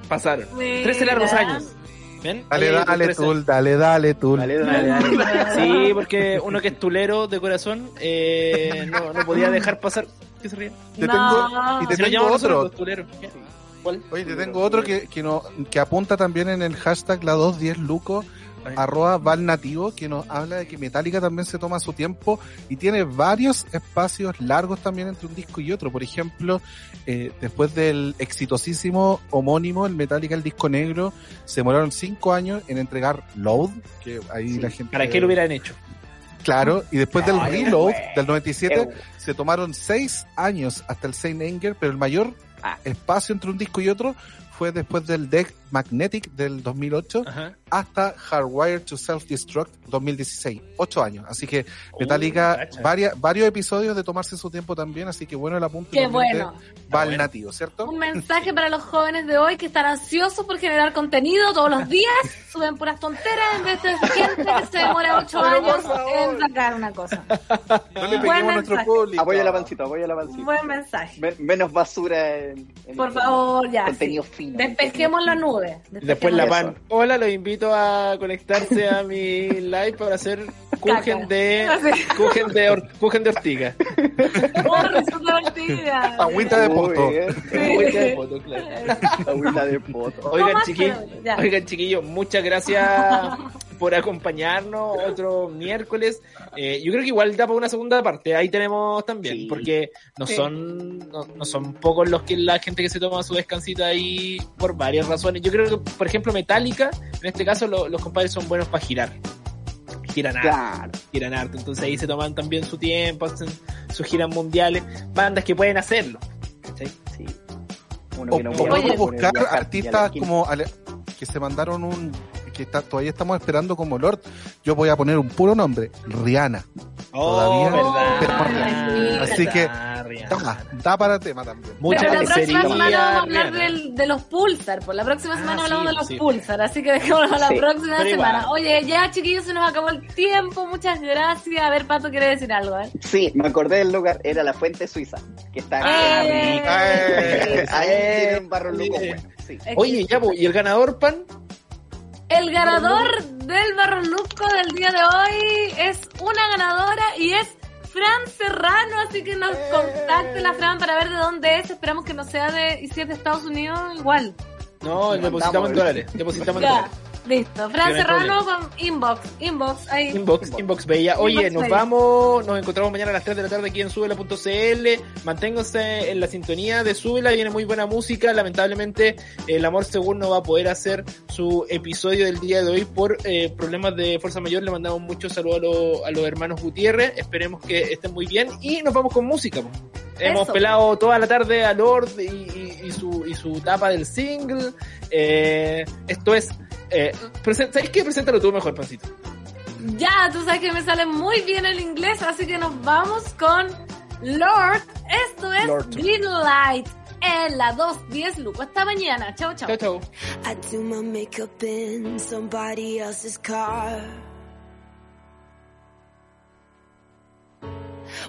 S2: Pasaron.
S1: Mira.
S2: 13 largos años. ¿Ven?
S6: dale, dale,
S2: 13.
S6: Tul, dale, dale, Tul.
S5: Dale, dale, dale.
S2: Sí, porque uno que es tulero de corazón eh, no, no podía dejar pasar. ¿Qué se ríe?
S6: Te
S1: No.
S6: tengo, y te
S2: Si
S6: tengo otro.
S2: los tuleros. ¿Qué? ¿Cuál?
S6: Oye, te tengo otro que, que, no, que apunta también en el hashtag la 210 Luco, arroba Val Nativo, que nos habla de que Metallica también se toma su tiempo y tiene varios espacios largos también entre un disco y otro. Por ejemplo, eh, después del exitosísimo homónimo, el Metallica, el disco negro, se demoraron cinco años en entregar Load, que ahí
S5: Sí.
S6: la gente...
S2: ¿Para qué lo hubieran hecho?
S6: Claro, y después del Reload del 97
S5: Eh,
S6: se tomaron seis años hasta el Saint Anger, pero el mayor
S5: Ah.
S6: espacio entre un disco y otro fue después del Deck Magnetic del 2008
S2: Ajá.
S6: hasta Hardwired to Self-Destruct 2016. Ocho años. Así que
S2: Oh,
S6: Metallica, varias, varios episodios de tomarse su tiempo también. Así que bueno el apunte.
S1: Qué bueno.
S6: Va al
S2: bueno.
S6: nativo, ¿cierto?
S1: Un mensaje para los jóvenes de hoy que están ansiosos por generar contenido todos los días, suben puras tonteras en vez de gente que se demora ocho años en sacar una cosa.
S6: No le
S1: Buen
S6: peguemos a nuestro
S1: mensaje.
S6: público.
S5: Apoyo la pancita, apoyo la pancita.
S1: Buen mensaje.
S5: Men- menos basura en, en
S1: Por
S5: el-
S1: favor, ya.
S5: Contenido
S1: sí.
S5: fino.
S1: Despejemos la nube.
S2: Después la
S5: Eso.
S2: pan. Hola, los invito a conectarse a mi live para hacer
S1: Caca.
S2: de kuchen de, or- kuchen de ortiga.
S1: Oh, divertida.
S6: Agüita de poto.
S2: Agüita de poto, claro.
S5: Agüita de poto.
S2: Oigan, chiquillos, oigan, chiquillos, muchas gracias por acompañarnos otro miércoles. Eh, yo creo que igual da para una segunda parte. Ahí tenemos también,
S5: Sí.
S2: porque no
S1: Sí.
S2: son no, no son pocos los que la gente que se toma su descansito ahí por varias razones. Yo creo que, por ejemplo, Metallica, en este caso, lo- los compadres son buenos para girar. Giran harto,
S5: Claro.
S2: giran harto. Entonces ahí se toman también su tiempo, hacen sus giras mundiales. Bandas que pueden hacerlo. ¿cachai?
S5: Sí. Uno
S6: O
S5: que no
S6: podemos buscar artistas como ale- que se mandaron un que está, todavía estamos esperando como Lord. Yo voy a poner un puro nombre, Rihanna. Todavía,
S2: verdad.
S1: Rihanna.
S6: Así que
S2: Rihanna.
S6: da, da para tema también.
S2: Mucha
S1: Pero la próxima semana vamos a hablar del- de los Pulsar. Por la próxima
S2: Ah,
S1: semana
S2: sí,
S1: hablamos de los
S2: sí.
S1: Pulsar. Así que dejémoslo a la
S5: Sí,
S1: próxima
S2: igual.
S1: semana. Oye, ya chiquillos, se nos acabó el tiempo. Muchas gracias. A ver, Pato quiere decir algo. ¿eh?
S5: Sí, me acordé del lugar, era la fuente suiza, que está
S2: Ah,
S1: ¡Eh!
S5: Ahí
S2: eh,
S5: tienen barro loco, bueno, sí.
S2: Oye, ya, ¿y el ganador, Pan?
S1: El ganador del Barroluco del día de hoy es una ganadora y es Fran Serrano, así que nos contacte la Fran para ver de dónde es. Esperamos que no sea de, y si es de Estados Unidos, igual.
S2: No, depositamos en
S5: ¿eh?
S2: dólares. Depositamos en dólares.
S1: Listo. Fran
S2: no
S1: Serrano con inbox, inbox, ahí.
S2: Inbox, inbox bella. Oye,
S1: Inbox
S2: nos
S1: bella.
S2: vamos, nos encontramos mañana a las 3 de la tarde aquí en subela.cl. Manténganse en la sintonía de Subela, viene muy buena música. Lamentablemente, el amor según no va a poder hacer su episodio del día de hoy por eh, problemas de fuerza mayor. Le mandamos muchos saludos a, los- a los hermanos Gutiérrez. Esperemos que estén muy bien y nos vamos con música. Hemos
S1: Eso.
S2: pelado toda la tarde a Lord y, y- y su, y su tapa del single. Eh, esto es. Eh, ¿Sabes qué? Preséntalo tú mejor, Pancito.
S1: Ya, tú sabes que me sale muy bien el inglés, así que nos vamos con Lord. Esto es
S2: Lord.
S1: Green Light en la 210 Luco. Hasta mañana. Chao, chao.
S2: Chao, chao.
S7: I do my makeup in somebody else's car.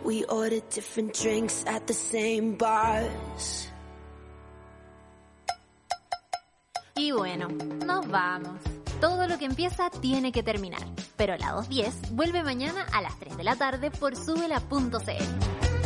S7: We ordered different drinks at the same bars.
S3: Y bueno, nos vamos. Todo lo que empieza tiene que terminar. Pero la 210 vuelve mañana a las 3 de la tarde por subela.cl.